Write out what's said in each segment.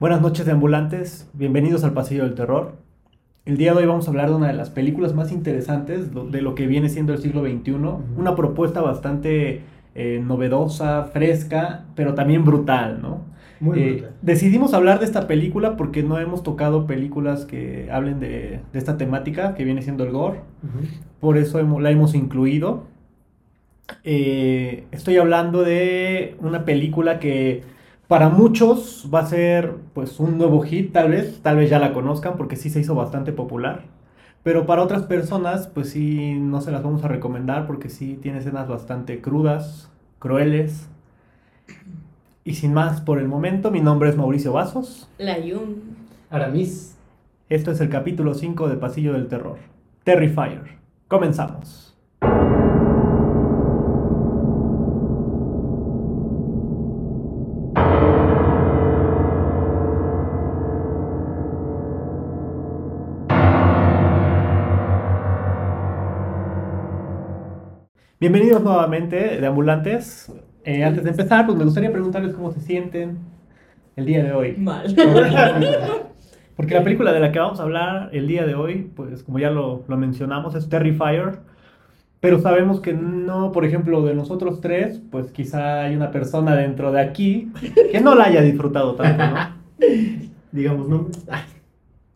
Buenas noches de ambulantes, bienvenidos al Pasillo del Terror. El día de hoy vamos a hablar de una de las películas más interesantes de lo que viene siendo el siglo XXI, una propuesta bastante eh, novedosa, fresca, pero también brutal, ¿no? Muy Eh, brutal. decidimos hablar de esta película porque no hemos tocado películas que hablen de, de esta temática, que viene siendo el gore, por eso hemos- la hemos incluido. Eh, estoy hablando de una película que para muchos va a ser pues un nuevo hit, tal vez, tal vez ya la conozcan porque sí se hizo bastante popular. Pero para otras personas, pues sí, no se las vamos a recomendar porque sí tiene escenas bastante crudas, crueles. Y sin más por el momento, mi nombre es Mauricio Vasos. La Yun. Aramis. Esto es el capítulo 5 de Pasillo del Terror. Terrifier. Comenzamos. Bienvenidos nuevamente de Ambulantes. Eh, antes de empezar, pues me gustaría preguntarles cómo se sienten el día de hoy. Mal. Porque la película de la que vamos a hablar el día de hoy, pues como ya lo, lo mencionamos, es Terrifier. Pero sabemos que no, por ejemplo, de nosotros tres, pues quizá hay una persona dentro de aquí que no la haya disfrutado tanto, ¿no? Digamos, ¿no? Ay,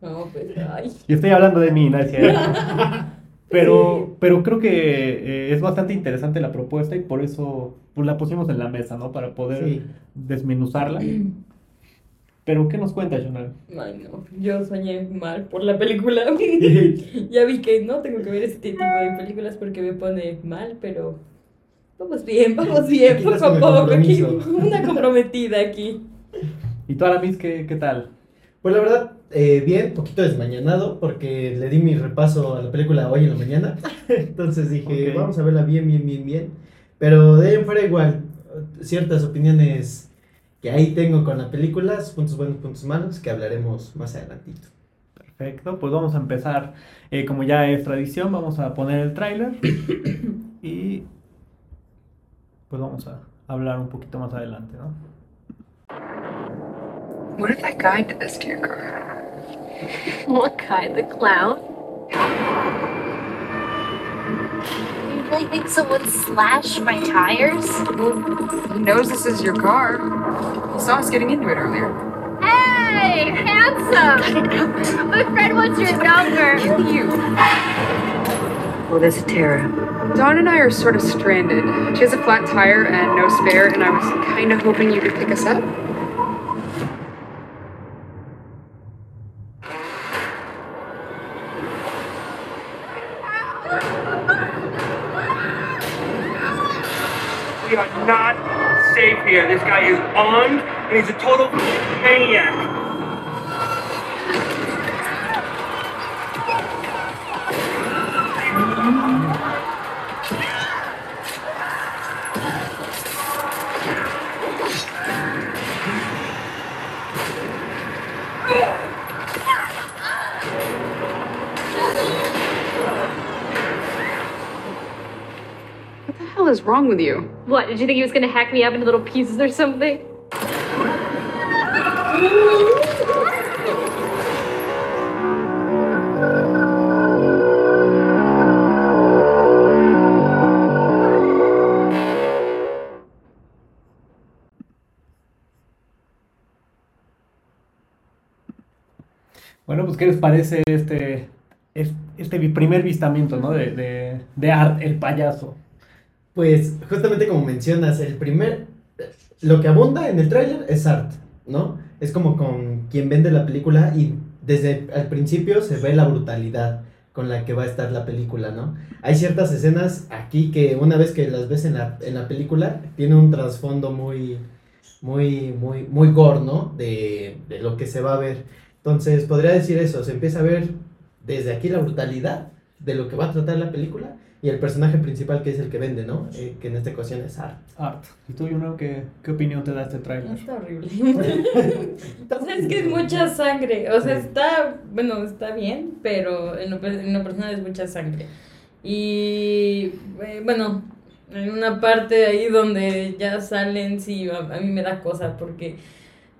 No, pues, ay. Y estoy hablando de mí, ¿no es cierto? Pero, pero creo que eh, es bastante interesante la propuesta y por eso pues, la pusimos en la mesa, ¿no? Para poder Sí. desmenuzarla. Pero, ¿qué nos cuenta, Jonal? Ay, no. Yo soñé mal por la película. ya vi que no tengo que ver este tipo de películas porque me pone mal, pero vamos bien, vamos bien, poco a poco. Aquí, una comprometida aquí. ¿Y tú, Aramis, qué, qué tal? Pues la verdad, eh, bien, poquito desmañanado, porque le di mi repaso a la película hoy en la mañana. Entonces dije, vamos a verla bien, bien, bien, bien. Pero de ahí en fuera igual, ciertas opiniones que ahí tengo con la película, puntos buenos, puntos malos, que hablaremos más adelantito. Perfecto, pues vamos a empezar. Eh, como ya es tradición, vamos a poner el tráiler y pues vamos a hablar un poquito más adelante, ¿no? What if that guy did this to your car? What guy? The clown? You really think someone slashed my tires? He knows this is your car. He saw us getting into it earlier. Hey, handsome! My friend wants your number. Kill you. Well, this is Tara. Dawn and I are sort of stranded. She has a flat tire and no spare, and I was kind of hoping you could pick us up. We are not safe here. This guy is armed and he's a total maniac. Wrong with you? What, did you think he was gonna hack me up into little pieces or something? Bueno, pues ¿qué les parece este, es- este primer vistamiento, ¿no? De, de, de Art, el payaso. Pues justamente como mencionas, el primer, lo que abunda en el tráiler es art, ¿no? Es como con quien vende la película y desde el principio se ve la brutalidad con la que va a estar la película, ¿no? Hay ciertas escenas aquí que una vez que las ves en la, en la película, tiene un trasfondo muy, muy, muy, muy gore, ¿no? De, de lo que se va a ver. Entonces, podría decir eso, se empieza a ver desde aquí la brutalidad de lo que va a tratar la película y el personaje principal que es el que vende, ¿no? Eh, que en esta ocasión es Art. Art. ¿Y tú, Juno, qué, qué opinión te da este tráiler? Está horrible. o sea, es que es mucha sangre. O sea, Sí. está, bueno, está bien, pero en lo, en lo personal es mucha sangre. Y eh, bueno, en una parte ahí donde ya salen, sí, a, a mí me da cosa porque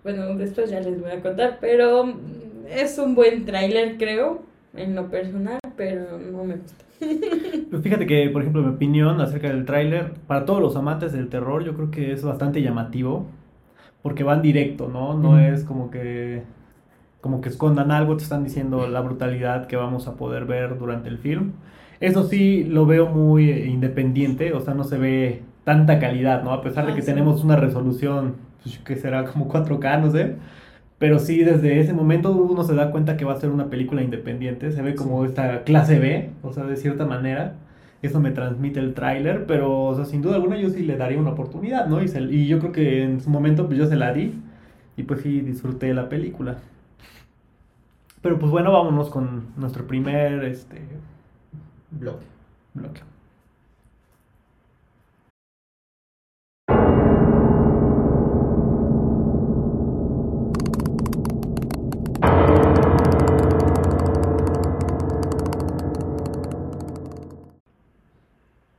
Bueno, después ya les voy a contar, pero es un buen tráiler, creo, en lo personal, pero no me gusta. Pues fíjate que, por ejemplo, mi opinión acerca del tráiler, para todos los amantes del terror, yo creo que es bastante llamativo, porque van directo, ¿no? No es como que como que escondan algo, te están diciendo la brutalidad que vamos a poder ver durante el film. Eso sí, lo veo muy independiente, o sea, no se ve tanta calidad, ¿no? A pesar de Ah, que tenemos una resolución, pues, que será como 4K, no sé. Pero sí, desde ese momento uno se da cuenta que va a ser una película independiente, se ve como esta clase B, o sea, de cierta manera. Eso me transmite el tráiler, pero, o sea, sin duda alguna yo sí le daría una oportunidad, ¿no? Y, y yo creo que en su momento pues yo se la di y pues sí disfruté la película. Pero pues bueno, vámonos con nuestro primer este, Bloque. bloque.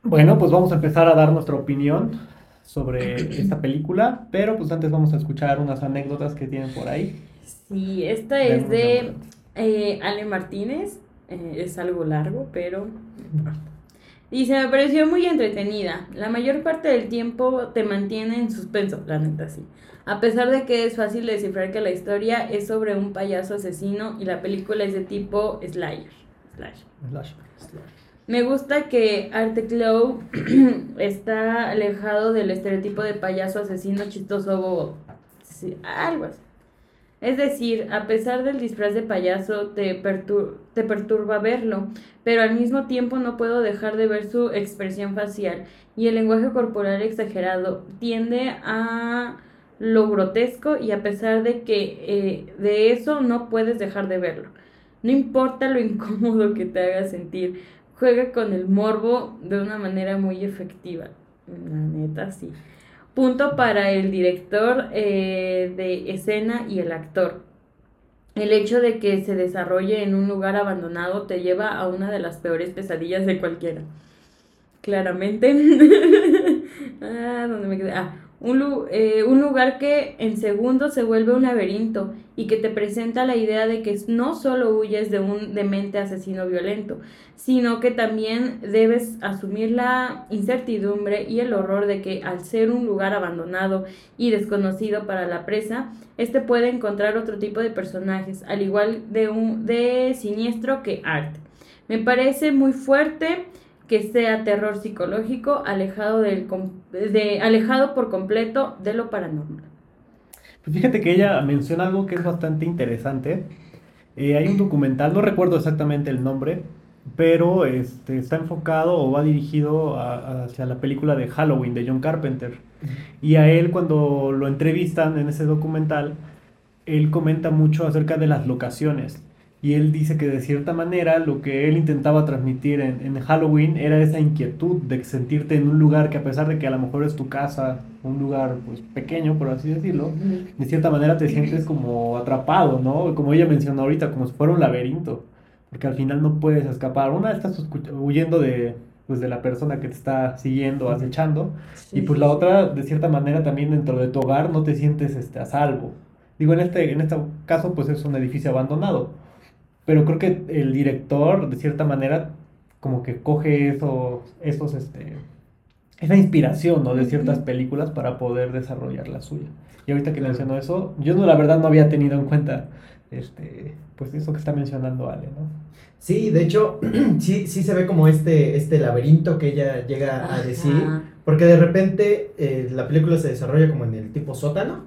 Bueno, pues vamos a empezar a dar nuestra opinión sobre esta película, pero pues antes vamos a escuchar unas anécdotas que tienen por ahí. Sí, esta es de eh, Ale Martínez. eh, es algo largo, pero. Dice, me pareció muy entretenida. La mayor parte del tiempo te mantiene en suspenso, la neta sí. A pesar de que es fácil descifrar que la historia es sobre un payaso asesino y la película es de tipo Slayer. Slash. Me gusta que Arteclow está alejado del estereotipo de payaso asesino chistoso bobo. Algo así. Es decir, a pesar del disfraz de payaso, te, pertur- te perturba verlo, pero al mismo tiempo no puedo dejar de ver su expresión facial y el lenguaje corporal exagerado tiende a lo grotesco y a pesar de que eh, de eso no puedes dejar de verlo. No importa lo incómodo que te haga sentir, juega con el morbo de una manera muy efectiva. La neta, sí. Punto para el director eh, de escena y el actor. El hecho de que se desarrolle en un lugar abandonado te lleva a una de las peores pesadillas de cualquiera. Claramente. ah, ¿dónde me quedé? Ah, un, eh, un lugar que en segundos se vuelve un laberinto y que te presenta la idea de que no solo huyes de un demente asesino violento, sino que también debes asumir la incertidumbre y el horror de que al ser un lugar abandonado y desconocido para la presa, este puede encontrar otro tipo de personajes, al igual de un de siniestro que arte. Me parece muy fuerte que sea terror psicológico alejado del de alejado por completo de lo paranormal. Pues fíjate que ella menciona algo que es bastante interesante. Eh, hay un documental, no recuerdo exactamente el nombre, pero este, está enfocado o va dirigido hacia la película de Halloween de John Carpenter. Y a él cuando lo entrevistan en ese documental, él comenta mucho acerca de las locaciones. Y él dice que de cierta manera lo que él intentaba transmitir en, en Halloween era esa inquietud de sentirte en un lugar que a pesar de que a lo mejor es tu casa, un lugar pues pequeño por así decirlo, de cierta manera te sientes como atrapado, ¿no? Como ella mencionó ahorita, como si fuera un laberinto, porque al final no puedes escapar. Una, estás huyendo de, pues, de la persona que te está siguiendo, acechando, y pues la otra, de cierta manera, también dentro de tu hogar no te sientes este, a salvo. Digo, en este, en este caso, pues es un edificio abandonado, pero creo que el director, de cierta manera, como que coge eso, esos, este, esa inspiración, ¿no? De ciertas películas para poder desarrollar la suya. Y ahorita que mencionó eso, yo no, la verdad no había tenido en cuenta, este, pues eso que está mencionando Ale, ¿no? Sí, de hecho, sí, sí se ve como este, este laberinto que ella llega a decir. Porque de repente eh, la película se desarrolla como en el tipo sótano,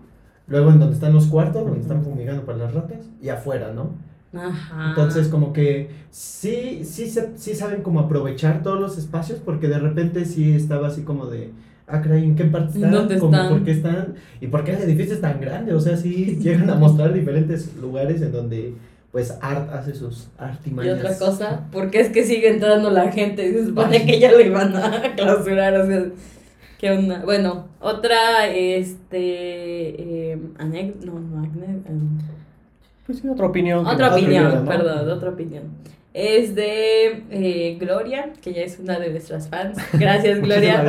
luego en donde están los cuartos, donde están fumigando para las ratas, y afuera, ¿no? Ajá. Entonces como que sí, sí, se- sí saben como aprovechar todos los espacios, porque de repente sí estaba así como de, ah, caray, ¿en qué parte están? ¿Dónde Como, están? ¿Por qué están? ¿Y por qué el edificio es tan grande? O sea, sí llegan a mostrar diferentes lugares en donde pues Art hace sus Y artimañas. otra cosa, porque es que sigue entrando la gente. Se supone que ya lo iban a clausurar. O sea, ¿qué onda? Bueno, otra, este. Eh, anec- no, no, em, Pues otra opinión. Otra opinión, ¿no? perdón, otra opinión. es de eh, Gloria, que ya es una de nuestras fans. Gracias, Gloria.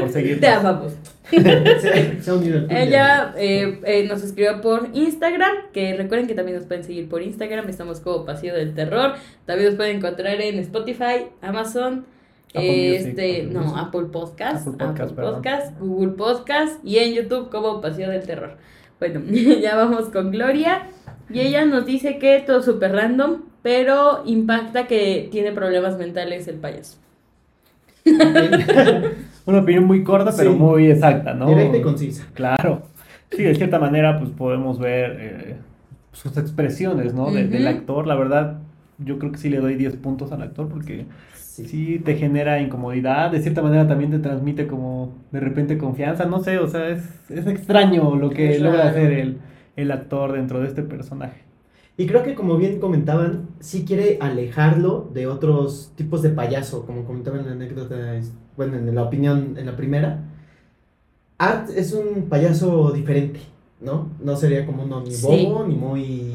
Por. Te amamos. Se, se Ella eh, eh, nos escribió por Instagram, que recuerden que también nos pueden seguir por Instagram, estamos como Pasillo del Terror, también nos pueden encontrar en Spotify, Amazon, Apple Music, este, Apple no, Music. Apple Podcast, Apple. Podcast, Google Podcast y en YouTube como Pasillo del Terror. Bueno, ya vamos con Gloria y ella nos dice que todo súper random, pero impacta que tiene problemas mentales el payaso. Una opinión muy corta, pero Sí. muy exacta, ¿no? Directa y concisa. Claro. Sí, de cierta manera, pues podemos ver eh, sus expresiones, ¿no? De- Del actor. La verdad, yo creo que sí le doy 10 puntos al actor porque Sí. sí te genera incomodidad. De cierta manera también te transmite como de repente confianza. No sé, o sea, es, es extraño lo que Es logra raro. hacer el, el actor dentro de este personaje. Y creo que como bien comentaban, sí quiere alejarlo de otros tipos de payaso, como comentaban en la anécdota, bueno, en la opinión, en la primera. Art es un payaso diferente, ¿no? No sería como uno ni Sí. bobo, ni muy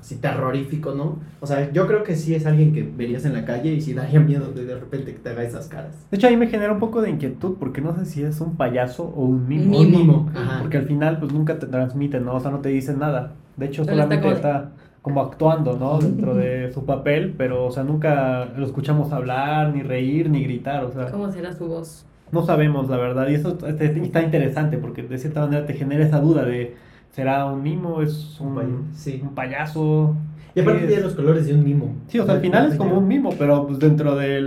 así terrorífico, ¿no? O sea, yo creo que sí es alguien que verías en la calle y sí daría miedo de de repente que te haga esas caras. De hecho, ahí me genera un poco de inquietud porque no sé si es un payaso o un mimo. Un mimo, ajá. Porque al final, pues nunca te transmite, ¿no? O sea, no te dice nada. De hecho, Solo está solamente como- está como actuando, ¿no? Dentro de su papel, pero, o sea, nunca lo escuchamos hablar, ni reír, ni gritar, o sea, ¿Cómo será su voz? no sabemos, la verdad. Y eso este, está interesante porque de cierta manera te genera esa duda de, ¿será un mimo? ¿Es un, Un payaso, sí. un payaso? Y aparte tiene los colores de un mimo. Sí, o sea, al final es como un mimo, pero pues dentro de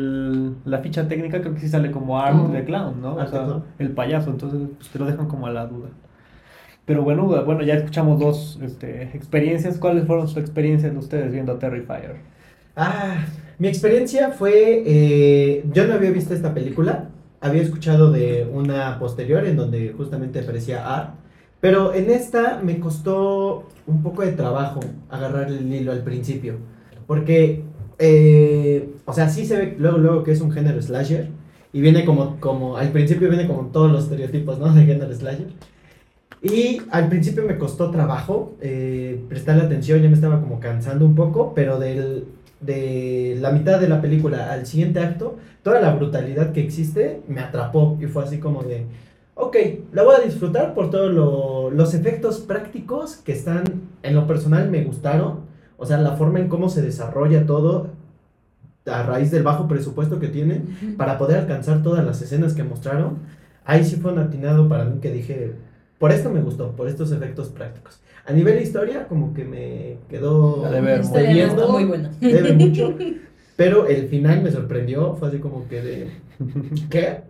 la ficha técnica creo que sí sale como Art the Clown, ¿no? O sea, el payaso, entonces pues, te lo dejan como a la duda. Pero bueno, bueno, ya escuchamos dos este, experiencias. ¿Cuáles fueron sus experiencias de ustedes viendo Terrifier? Ah, mi experiencia fue, eh, yo no había visto esta película, había escuchado de una posterior en donde justamente aparecía Art, pero en esta me costó un poco de trabajo agarrar el hilo al principio, porque, eh, o sea, sí se ve luego, luego que es un género slasher, y viene como, como, al principio viene como todos los estereotipos, ¿no? De género slasher. Y al principio me costó trabajo eh, prestarle atención, ya me estaba como cansando un poco, pero del, de la mitad de la película al siguiente acto, toda la brutalidad que existe me atrapó y fue así como de, ok, la voy a disfrutar por todos lo- los efectos prácticos que están, en lo personal me gustaron, o sea, la forma en cómo se desarrolla todo a raíz del bajo presupuesto que tienen para poder alcanzar todas las escenas que mostraron, ahí sí fue un atinado para mí que dije, por esto me gustó, por estos efectos prácticos. A nivel de historia, como que me quedó La muy buena. debe mucho, pero el final me sorprendió, fue así como que de, ¿qué?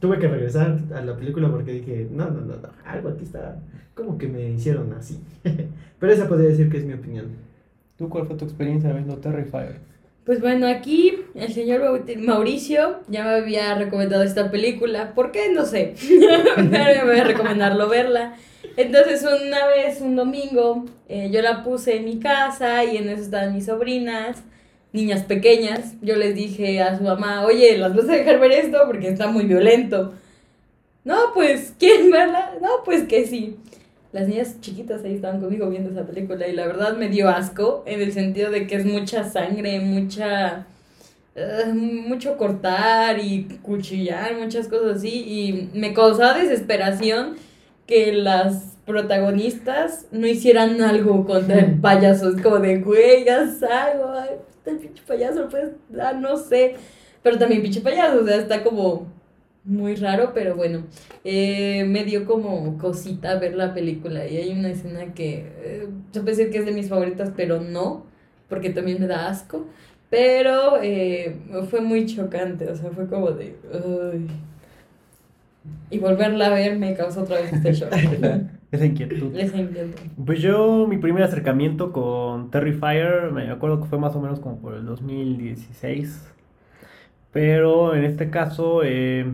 Tuve que regresar a la película porque dije, no, no, no, no, algo aquí está, como que me hicieron así. pero esa podría decir que es mi opinión. ¿Tú cuál fue tu experiencia viendo Terrifier? Pues bueno, aquí el señor Mauricio ya me había recomendado esta película. ¿Por qué? No sé. Pero ya me voy a recomendarlo verla. Entonces una vez, un domingo, eh, yo la puse en mi casa y en eso estaban mis sobrinas, niñas pequeñas. Yo les dije a su mamá, oye, ¿las vas a dejar ver esto? Porque está muy violento. No, pues, ¿quieren verla? No, pues que sí. Las niñas chiquitas ahí estaban conmigo viendo esa película y la verdad me dio asco en el sentido de que es mucha sangre, mucha... eh, mucho cortar y cuchillar, muchas cosas así y me causaba desesperación que las protagonistas no hicieran algo contra el payaso, es como de, güey, haz algo, el pinche payaso, pues, ah, no sé, pero también pinche payaso, o sea, está como muy raro, pero bueno, eh, me dio como cosita ver la película. Y hay una escena que eh, puede decir que es de mis favoritas, pero no, porque también me da asco, pero eh, fue muy chocante, o sea, fue como de... Y volverla a ver me causó otra vez este shock. Esa inquietud. Les intento. Pues yo, mi primer acercamiento con Terrifier, me acuerdo que fue más o menos como por el 2016. Pero en este caso, eh,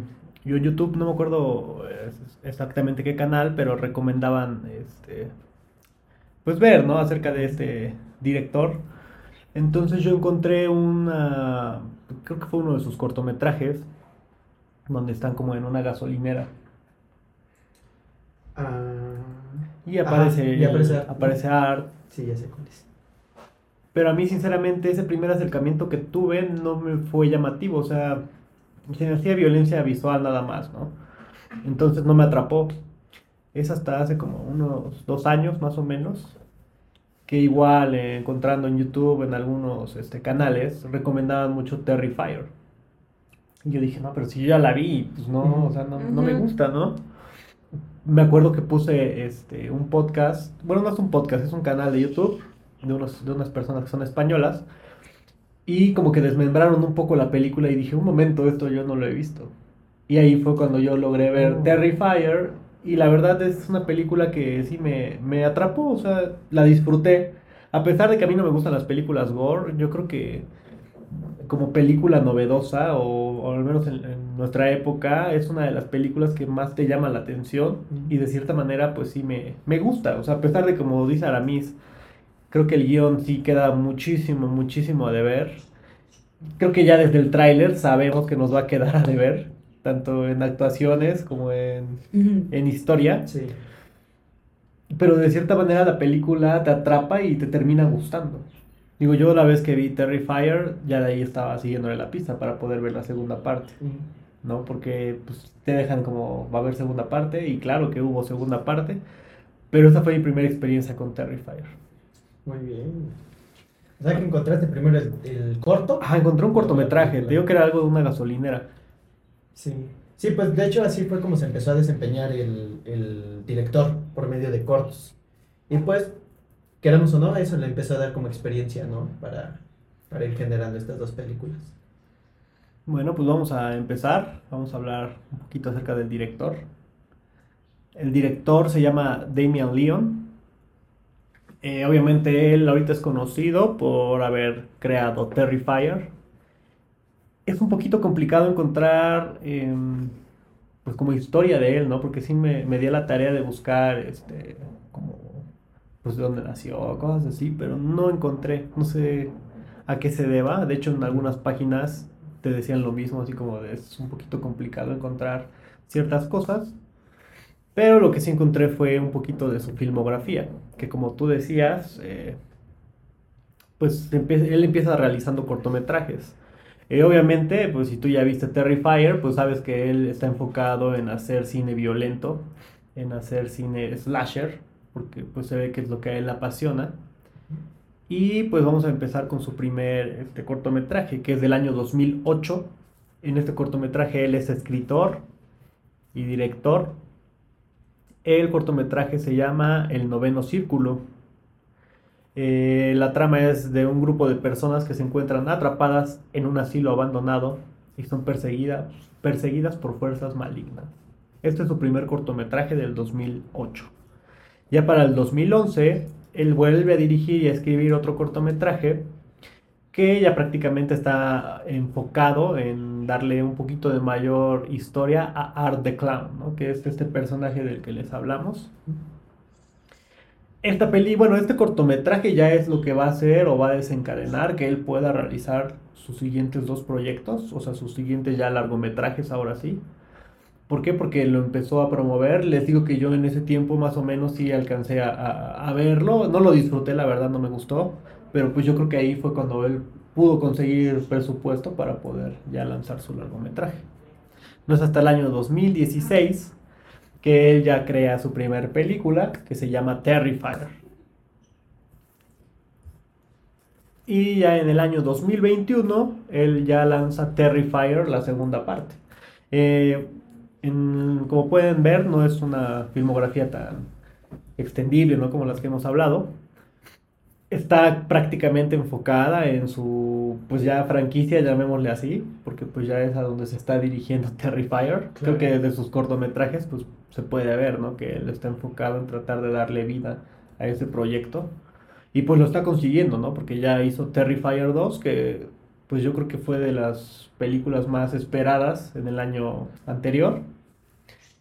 yo en YouTube, no me acuerdo eh, exactamente qué canal, pero recomendaban, este, pues ver, ¿no? Acerca de este director. Entonces yo encontré una, creo que fue uno de sus cortometrajes, donde están como en una gasolinera. Ah, Y Ajá, aparece, y aparece el- Art. aparece Art sí, ya sé cuál es. Pero a mí, sinceramente, ese primer acercamiento que tuve no me fue llamativo. O sea, se me hacía violencia visual nada más, ¿no? Entonces no me atrapó. Es hasta hace como unos dos años más o menos que igual eh, encontrando en YouTube, en algunos este, canales, recomendaban mucho Terrifier. Y yo dije, no, pero si yo ya la vi, pues no, o sea, no, no me gusta, ¿no? Me acuerdo que puse este, un podcast, bueno, no es un podcast, es un canal de YouTube de, unos, de unas personas que son españolas. Y como que desmembraron un poco la película y dije, un momento, esto yo no lo he visto. Y ahí fue cuando yo logré ver Oh. Terrifier. Y la verdad es una película que sí me, me atrapó, o sea, la disfruté. A pesar de que a mí no me gustan las películas gore, yo creo que como película novedosa, o, o al menos en, en nuestra época, es una de las películas que más te llama la atención. Y de cierta manera, pues sí me, me gusta. O sea, a pesar de como dice Aramis, creo que el guion sí queda muchísimo, muchísimo a deber. Creo que ya desde el tráiler sabemos que nos va a quedar a deber, tanto en actuaciones como en, en historia. Sí. Pero de cierta manera la película te atrapa y te termina gustando. Digo, yo la vez que vi Terrifier, ya de ahí estaba siguiéndole la pista para poder ver la segunda parte, ¿no? Porque pues, te dejan como, va a haber segunda parte, y claro que hubo segunda parte, pero esa fue mi primera experiencia con Terrifier. Muy bien. O sea que encontraste primero el, el corto. Ah, encontré un cortometraje, te digo que era algo de una gasolinera. Sí. Sí, pues de hecho así fue como se empezó a desempeñar el, el director por medio de cortos. Y pues, queramos o no, eso le empezó a dar como experiencia, ¿no? Para, para ir generando estas dos películas. Bueno, pues vamos a empezar. Vamos a hablar un poquito acerca del director. El director se llama Damian Leon. Eh, obviamente él ahorita es conocido por haber creado Terrifier. Es un poquito complicado encontrar em, pues como historia de él, ¿no? Porque sí me, me di a la tarea de buscar este pues de dónde nació, cosas así, pero no encontré, no sé a qué se deba. De hecho, en algunas páginas te decían lo mismo, así como de, es un poquito complicado encontrar ciertas cosas. Pero lo que sí encontré fue un poquito de su filmografía, que como tú decías, eh, pues él empieza realizando cortometrajes. Eh, obviamente, pues si tú ya viste Terrifier, pues sabes que él está enfocado en hacer cine violento, en hacer cine slasher, porque pues se ve que es lo que a él apasiona. Y pues vamos a empezar con su primer este, cortometraje, que es del año 2008. En este cortometraje él es escritor y director. El cortometraje se llama El noveno círculo. Eh, la trama es de un grupo de personas que se encuentran atrapadas en un asilo abandonado y son perseguidas, perseguidas por fuerzas malignas. Este es su primer cortometraje del 2008. Ya para el 2011, él vuelve a dirigir y a escribir otro cortometraje que ya prácticamente está enfocado en darle un poquito de mayor historia a Art the Clown, ¿no? que es este personaje del que les hablamos. Esta peli, bueno, este cortometraje ya es lo que va a hacer o va a desencadenar que él pueda realizar sus siguientes dos proyectos, o sea, sus siguientes ya largometrajes ahora sí. ¿Por qué? Porque lo empezó a promover. Les digo que yo en ese tiempo más o menos sí alcancé a, a- a verlo. No lo disfruté, la verdad no me gustó. Pero pues yo creo que ahí fue cuando él pudo conseguir presupuesto para poder ya lanzar su largometraje. No es hasta el año 2016 que él ya crea su primer película que se llama Terrifier. Y ya en el año 2021 él ya lanza Terrifier, la segunda parte. Eh, en- como pueden ver, no es una filmografía tan extendible, ¿no? Como las que hemos hablado. Está prácticamente enfocada en su, pues ya franquicia, llamémosle así, porque pues ya es a donde se está dirigiendo Terrifier. Creo Claro. que desde sus cortometrajes, pues se puede ver, ¿no? Que él está enfocado en tratar de darle vida a ese proyecto. Y pues lo está consiguiendo, ¿no? Porque ya hizo Terrifier 2, que pues yo creo que fue de las películas más esperadas en el año anterior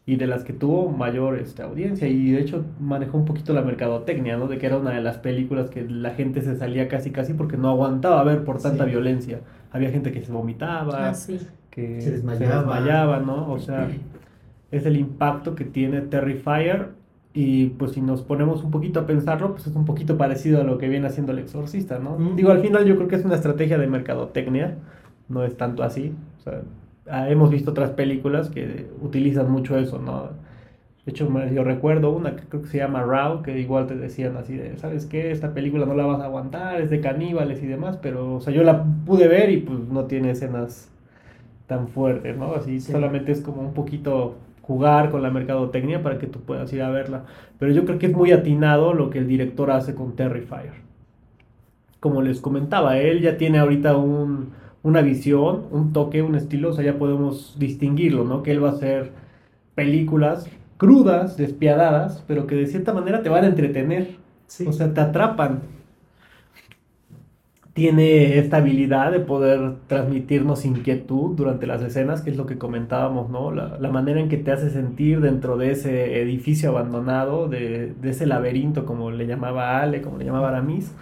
y de las que tuvo mayor este, audiencia y de hecho manejó un poquito la mercadotecnia, ¿no? De que era una de las películas que la gente se salía casi casi porque no aguantaba ver por tanta Sí. violencia. Había gente que se vomitaba, Ah, sí. que Se desmayaba. desmayaba, ¿no? O sea, es el impacto que tiene Terrifier Y pues si nos ponemos un poquito a pensarlo, pues es un poquito parecido a lo que viene haciendo el exorcista, ¿no? Mm. Digo, al final yo creo que es una estrategia de mercadotecnia, no es tanto así. O sea, ah, hemos visto otras películas que utilizan mucho eso, ¿no? De hecho, yo recuerdo una que creo que se llama Raw, que igual te decían así de, ¿sabes qué? Esta película no la vas a aguantar, es de caníbales y demás, pero, o sea, yo la pude ver y pues no tiene escenas tan fuertes, ¿no? Así Sí. solamente es como un poquito jugar con la mercadotecnia para que tú puedas ir a verla. Pero yo creo que es muy atinado lo que el director hace con Terrifier. Como les comentaba, él ya tiene ahorita un, una visión, un toque, un estilo, o sea, ya podemos distinguirlo, ¿no? Que él va a hacer películas crudas, despiadadas, pero que de cierta manera te van a entretener. Sí. O sea, te atrapan. Tiene esta habilidad de poder transmitirnos inquietud durante las escenas, que es lo que comentábamos, ¿no? La, la manera en que te hace sentir dentro de ese edificio abandonado, de, de ese laberinto, como le llamaba Ale, como le llamaba Aramis,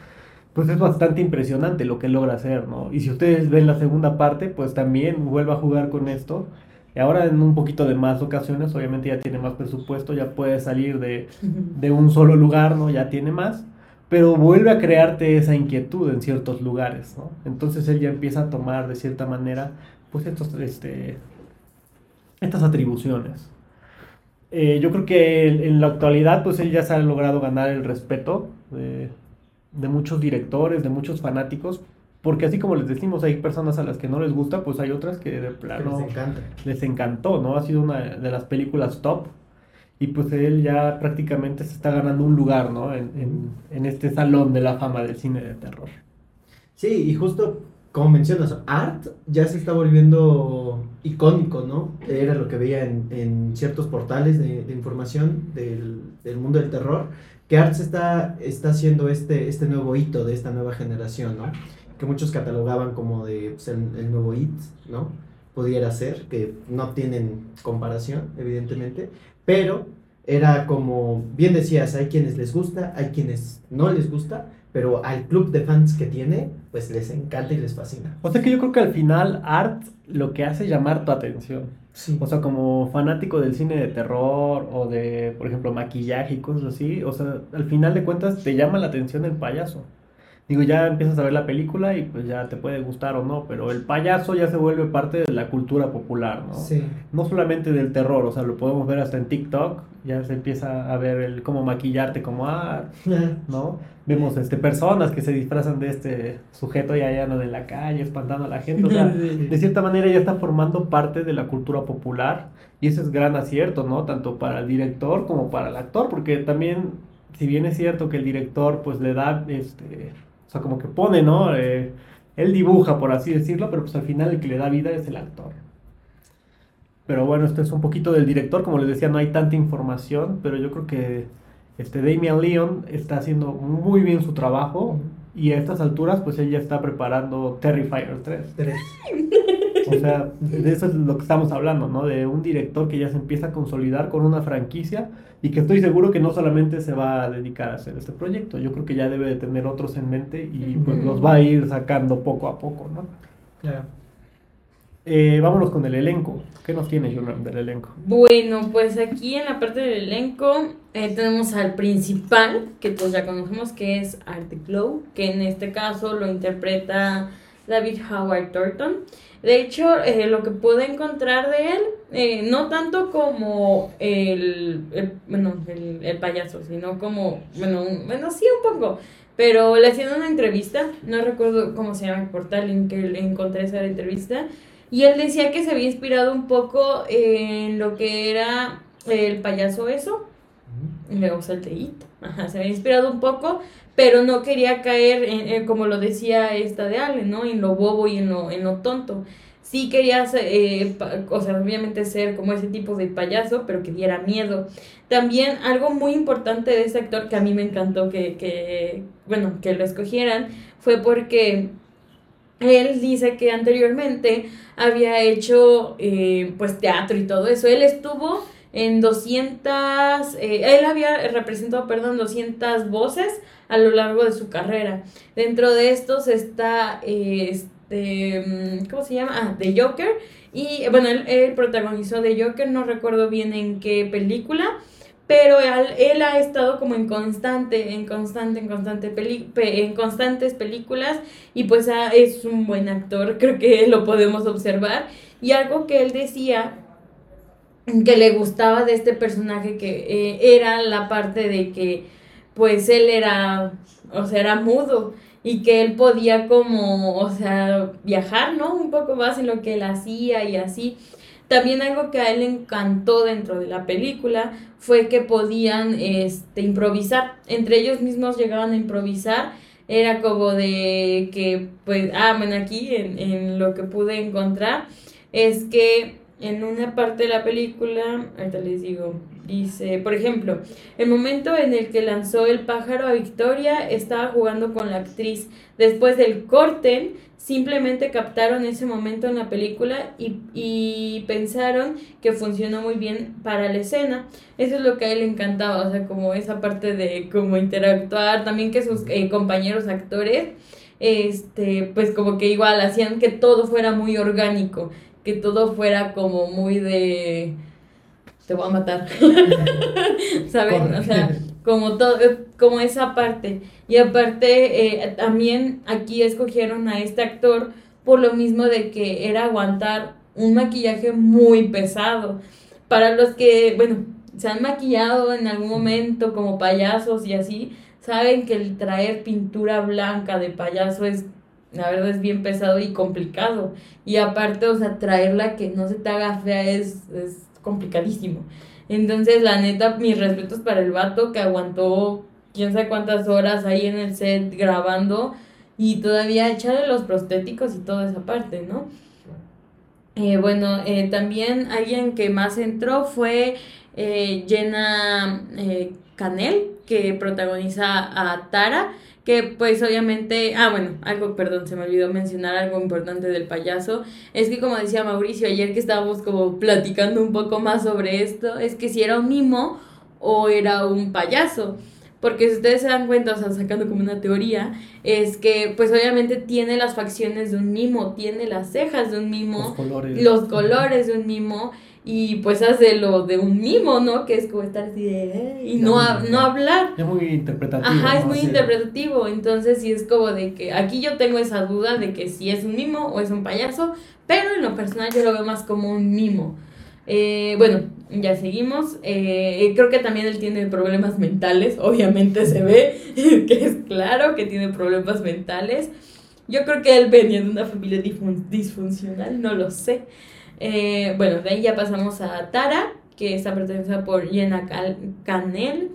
pues es bastante impresionante lo que logra hacer, ¿no? Y si ustedes ven la segunda parte, pues también vuelve a jugar con esto. Y ahora en un poquito de más ocasiones, obviamente ya tiene más presupuesto, ya puede salir de, de un solo lugar, ¿no? Ya tiene más, pero vuelve a crearte esa inquietud en ciertos lugares, ¿no? Entonces él ya empieza a tomar de cierta manera, pues estos, este, estas atribuciones. Eh, yo creo que en, en la actualidad, pues él ya se ha logrado ganar el respeto de, de muchos directores, de muchos fanáticos, porque así como les decimos, hay personas a las que no les gusta, pues hay otras que de plano les encanta. les encantó, ¿no? Ha sido una de las películas top. Y pues él ya prácticamente se está ganando un lugar, ¿no? En, en, en este salón de la fama del cine de terror. Sí, y justo como mencionas, Art ya se está volviendo icónico, ¿no? Era lo que veía en, en ciertos portales de, de información del, del mundo del terror, que Art se está, está haciendo este, este nuevo hito de esta nueva generación, ¿no? Que muchos catalogaban como de pues, el, el nuevo hit, ¿no? Pudiera ser, que no tienen comparación, evidentemente, pero era como, bien decías, hay quienes les gusta, hay quienes no les gusta, pero al club de fans que tiene, pues les encanta y les fascina. O sea que yo creo que al final Art lo que hace llamar tu atención. Sí. O sea, como fanático del cine de terror o de, por ejemplo, maquillaje y cosas así, o sea, al final de cuentas te llama la atención el payaso. Digo, ya empiezas a ver la película y pues ya te puede gustar o no, pero el payaso ya se vuelve parte de la cultura popular, ¿no? Sí. No solamente del terror, o sea, lo podemos ver hasta en TikTok, ya se empieza a ver el cómo maquillarte como art, ¿no? Vemos este, personas que se disfrazan de este sujeto y allá en la calle espantando a la gente, o sea, de cierta manera ya está formando parte de la cultura popular y ese es gran acierto, ¿no? Tanto para el director como para el actor, porque también, si bien es cierto que el director pues le da, este, o sea, como que pone, ¿no? Eh, él dibuja, por así decirlo, pero pues al final el que le da vida es el actor. Pero bueno, esto es un poquito del director, como les decía, no hay tanta información, pero yo creo que este Damian Leon está haciendo muy bien su trabajo y a estas alturas pues él ya está preparando Terrifier 3. Tres. O sea, de eso es lo que estamos hablando, ¿no? De un director que ya se empieza a consolidar con una franquicia y que estoy seguro que no solamente se va a dedicar a hacer este proyecto, yo creo que ya debe de tener otros en mente y pues los va a ir sacando poco a poco, ¿no? Claro. Eh, vámonos con el elenco. ¿Qué nos tiene Julian del elenco? Bueno, pues aquí en la parte del elenco eh, tenemos al principal, que todos ya conocemos, que es Art Glow, que en este caso lo interpreta David Howard Thornton. De hecho, eh, lo que pude encontrar de él, eh, no tanto como el, el- bueno, el, el payaso, sino como, bueno, un- bueno, sí un poco, pero le hacían una entrevista, no recuerdo cómo se llama el portal en que le encontré esa entrevista, y él decía que se había inspirado un poco en lo que era el payaso eso, o sea, el de It. Ajá, se había inspirado un poco, pero no quería caer en, en, como lo decía esta de Ale, ¿no? En lo bobo y en lo, en lo tonto. Sí quería, eh, o sea, obviamente ser como ese tipo de payaso, pero que diera miedo. También algo muy importante de ese actor que a mí me encantó que, que bueno, que lo escogieran, fue porque él dice que anteriormente había hecho eh, pues teatro y todo eso. Él estuvo en 200, eh, él había representado, perdón, 200 voces a lo largo de su carrera. Dentro de estos está, eh, este, mm, ¿cómo se llama? Ah, The Joker. Y bueno, él, él protagonizó The Joker, no recuerdo bien en qué película, pero él, él ha estado como en constante, en constante, en constante peli- pe- en constantes películas y pues es un buen actor, creo que lo podemos observar y algo que él decía que le gustaba de este personaje que eh, era la parte de que pues él era, o sea, era mudo y que él podía como, o sea, viajar, ¿no? Un poco más en lo que él hacía y así. También algo que a él le encantó dentro de la película fue que podían este, improvisar. Entre ellos mismos llegaban a improvisar. Era como de que, pues, ah, bueno, aquí en, en lo que pude encontrar es que en una parte de la película, ahorita les digo, dice, por ejemplo, el momento en el que lanzó el pájaro a Victoria estaba jugando con la actriz. Después del corte, simplemente captaron ese momento en la película y, y pensaron que funcionó muy bien para la escena. Eso es lo que a él le encantaba, o sea, como esa parte de como interactuar, también que sus eh, compañeros actores, este, pues como que igual hacían que todo fuera muy orgánico, que todo fuera como muy de te voy a matar. ¿Saben? O sea, como todo, como esa parte. Y aparte, eh, también aquí escogieron a este actor por lo mismo de que era aguantar un maquillaje muy pesado. Para los que, bueno, se han maquillado en algún momento como payasos y así, saben que el traer pintura blanca de payaso es, la verdad, es bien pesado y complicado. Y aparte, o sea, traerla que no se te haga fea es, es complicadísimo. Entonces, la neta, mis respetos para el vato que aguantó quién sabe cuántas horas ahí en el set grabando y todavía echarle los prostéticos y toda esa parte, ¿no? Eh, bueno, eh, también alguien que más entró fue eh, Jenna eh, Canel, que protagoniza a Tara, que pues obviamente, ah bueno, algo, perdón, se me olvidó mencionar algo importante del payaso, es que como decía Mauricio ayer que estábamos como platicando un poco más sobre esto, es que si era un mimo o era un payaso. Porque si ustedes se dan cuenta, o sea, sacando como una teoría, es que pues obviamente tiene las facciones de un mimo, tiene las cejas de un mimo, Los colores. los colores de un mimo y pues hace lo de un mimo, ¿no? Que es como estar así de... Y no, ha- no hablar. Es muy interpretativo. Ajá, es muy Así. interpretativo. Entonces, sí es como de que aquí yo tengo esa duda de que si es un mimo o es un payaso, pero en lo personal yo lo veo más como un mimo. Eh, bueno, ya seguimos. Eh, creo que también él tiene problemas mentales, obviamente se ve que es claro que tiene problemas mentales. Yo creo que él venía de una familia disfuncional, no lo sé. Eh, bueno, de ahí ya pasamos a Tara, que está pertenecida por Jenna Canel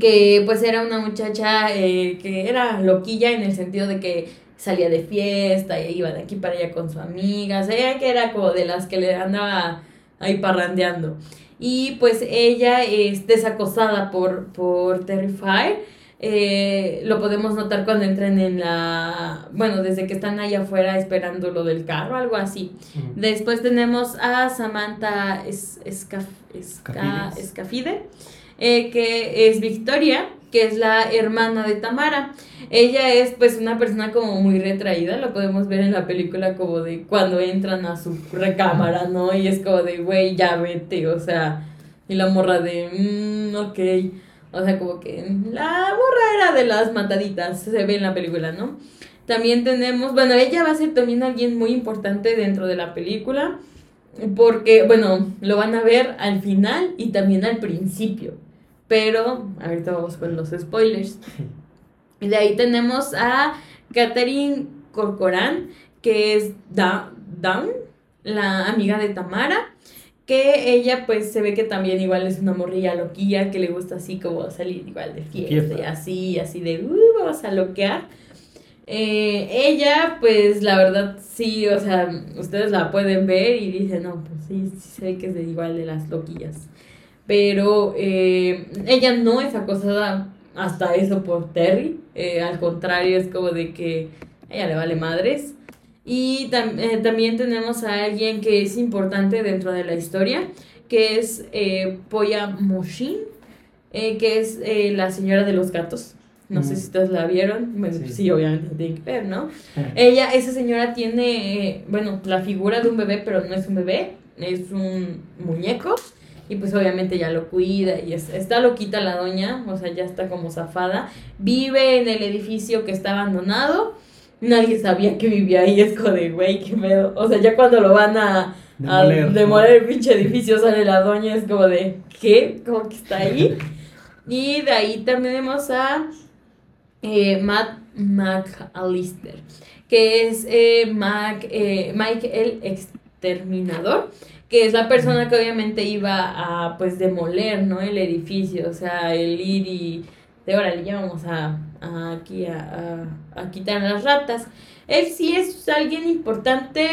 que pues era una muchacha eh, que era loquilla en el sentido de que salía de fiesta y iba de aquí para allá con su amiga, o sea, que era como de las que le andaba ahí parrandeando. Y pues ella es desacosada por, por Terrifier. Eh, lo podemos notar cuando entran en la... Bueno, desde que están allá afuera esperando lo del carro, algo así. Después tenemos a Samantha Es- Escaf- Esca- Escafides. Escafide, eh, que es Victoria, que es la hermana de Tamara. Ella es pues una persona como muy retraída, lo podemos ver en la película como de cuando entran a su recámara, ¿no? Y es como de, güey, ya vete, o sea, y la morra de, mmm, ok. O sea, como que la era de las mataditas, se ve en la película, ¿no? También tenemos, bueno, ella va a ser también alguien muy importante dentro de la película, porque, bueno, lo van a ver al final y también al principio. Pero, ahorita vamos con los spoilers. Y de ahí tenemos a Catherine Corcoran, que es Da- Dawn, la amiga de Tamara, que ella pues se ve que también igual es una morrilla loquilla, que le gusta así como salir igual de fiesta, Fiesta. y así, así de, uh, vamos a loquear. Eh, ella, pues la verdad, sí, o sea, ustedes la pueden ver y dicen, no, pues sí, sí ve que es de igual de las loquillas. Pero eh, ella no es acosada hasta eso por Terry, eh, al contrario, es como de que ella le vale madres. Y tam- eh, también tenemos a alguien que es importante dentro de la historia, que es eh, Poya Moshin, eh, que es eh, la señora de los gatos. No sé si ustedes la vieron. Bueno, Sí. sí, obviamente tienen que ver, ¿no? Ella, esa señora tiene, bueno, la figura de un bebé, pero no es un bebé, es un muñeco. y pues obviamente ya lo cuida y es- está loquita la doña, o sea, ya está como zafada. Vive en el edificio que está abandonado. Nadie sabía que vivía ahí, es como de, güey, qué pedo. O sea, ya cuando lo van a, a Demoler. demoler el pinche edificio sale la doña, es como de, ¿qué? ¿Cómo que está ahí? Y de ahí también tenemos a eh, Matt McAllister, que es eh, Mac, eh, Mike el Exterminador, que es la persona que obviamente iba a pues demoler, ¿no? El edificio, o sea, el ir y de órale, ya vamos a, a aquí a, a- a quitar las ratas. Él sí es alguien importante,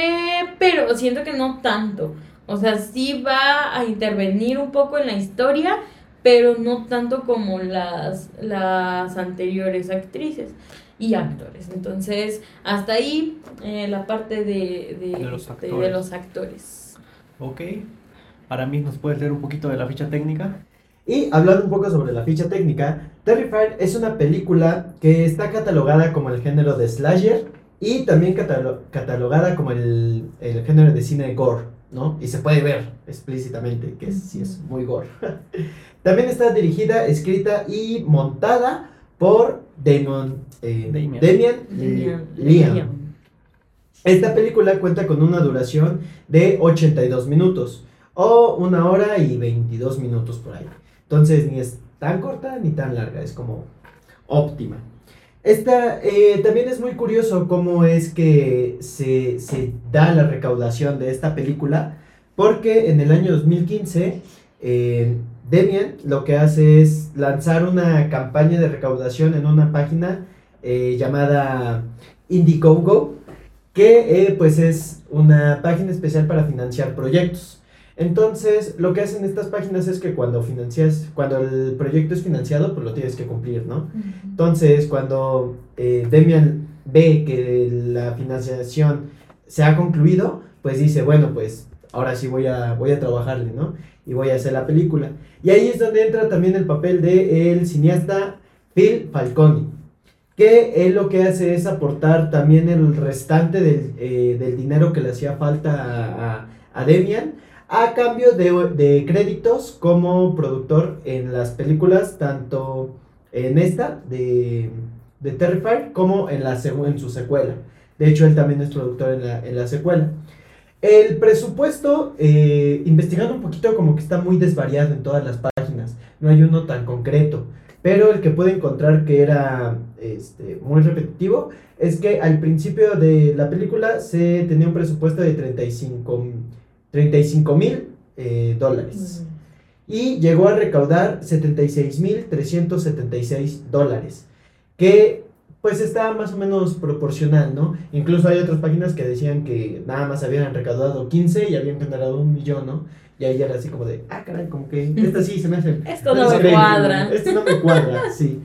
pero siento que no tanto. O sea, sí va a intervenir un poco en la historia, pero no tanto como las, las anteriores actrices y actores. Entonces, hasta ahí eh, la parte de, de, De los de- actores. Ok. Para mí, ¿nos puedes leer un poquito de la ficha técnica? Y hablando un poco sobre la ficha técnica, Terrifier es una película que está catalogada como el género de slasher y también catalo- catalogada como el, el género de cine gore, ¿no? Y se puede ver explícitamente que es- sí es muy gore. también está dirigida, escrita y montada por Damon, eh, Liam. Liam. Esta película cuenta con una duración de 82 minutos o una hora y 22 minutos por ahí. Entonces ni es tan corta ni tan larga, es como óptima. Esta eh, también es muy curioso cómo es que se, se da la recaudación de esta película, porque en el año 2015 eh, lo que hace es lanzar una campaña de recaudación en una página eh, llamada Indiegogo, que eh, pues es una página especial para financiar proyectos. Entonces, lo que hacen estas páginas es que cuando financias, cuando el proyecto es financiado, pues lo tienes que cumplir, ¿no? Entonces, cuando eh, Demian ve que la financiación se ha concluido, pues dice, bueno, pues ahora sí voy a, voy a trabajarle, ¿no? Y voy a hacer la película. Y ahí es donde entra también el papel de el cineasta Phil Falcone, que él lo que hace es aportar también el restante del, eh, del dinero que le hacía falta a, a, a Demian, a cambio de, de créditos como productor en las películas, tanto en esta de, de Terrifier como en, la, en su secuela. De hecho, él también es productor en la, en la secuela. El presupuesto, eh, investigando un poquito, como que está muy desvariado en todas las páginas. No hay uno tan concreto. Pero el que pude encontrar que era este, muy repetitivo es que al principio de la película se tenía un presupuesto de 35 mil eh, dólares y llegó a recaudar 76.376 dólares, que pues está más o menos proporcional, ¿no? Incluso hay otras páginas que decían que nada más habían recaudado 15 y habían generado un millón, ¿no? Y ahí era así como de, ah, caray, como que esta sí se me hace... Esto no me cuadra. Esto no me cuadra, sí.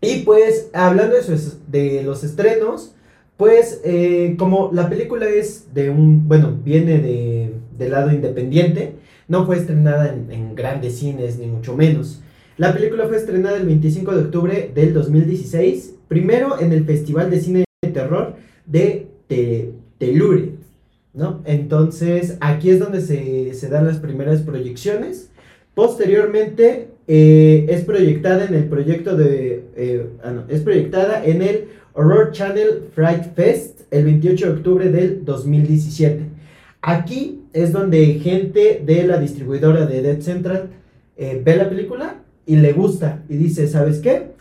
Y pues, hablando de, eso, de los estrenos, pues eh, como la película es de un, bueno, viene de, del lado independiente, no fue estrenada en, grandes cines, ni mucho menos. La película fue estrenada el 25 de octubre del 2016, primero en el Festival de Cine de Terror de Te- ¿no? Entonces, aquí es donde se, se dan las primeras proyecciones. Posteriormente, eh, es proyectada en el proyecto de... eh, ah, no, es proyectada en el Horror Channel Fright Fest el 28 de octubre del 2017. Aquí es donde gente de la distribuidora de Dead Central eh, ve la película y le gusta y dice, ¿sabes qué?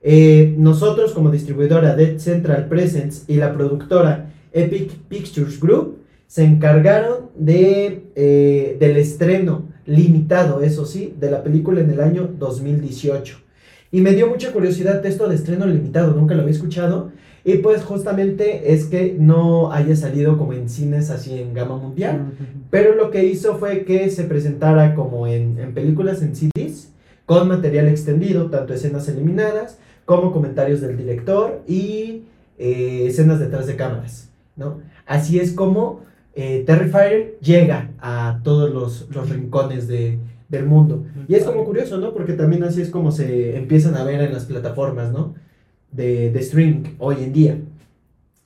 Eh, nosotros como distribuidora Dead Central Presents y la productora Epic Pictures Group se encargaron de, eh, del estreno limitado, eso sí, de la película en el año 2018. Y me dio mucha curiosidad esto de estreno limitado, nunca lo había escuchado. Y pues justamente es que no haya salido como en cines así en gama mundial. Pero lo que hizo fue que se presentara como en, en películas en CDs, con material extendido, tanto escenas eliminadas como comentarios del director y eh, escenas detrás de cámaras, ¿no? Así es como eh, Terrifier llega a todos los, los rincones de, del mundo. Y es como curioso, ¿no? Porque también así es como se empiezan a ver en las plataformas, ¿no? De, de streaming hoy en día.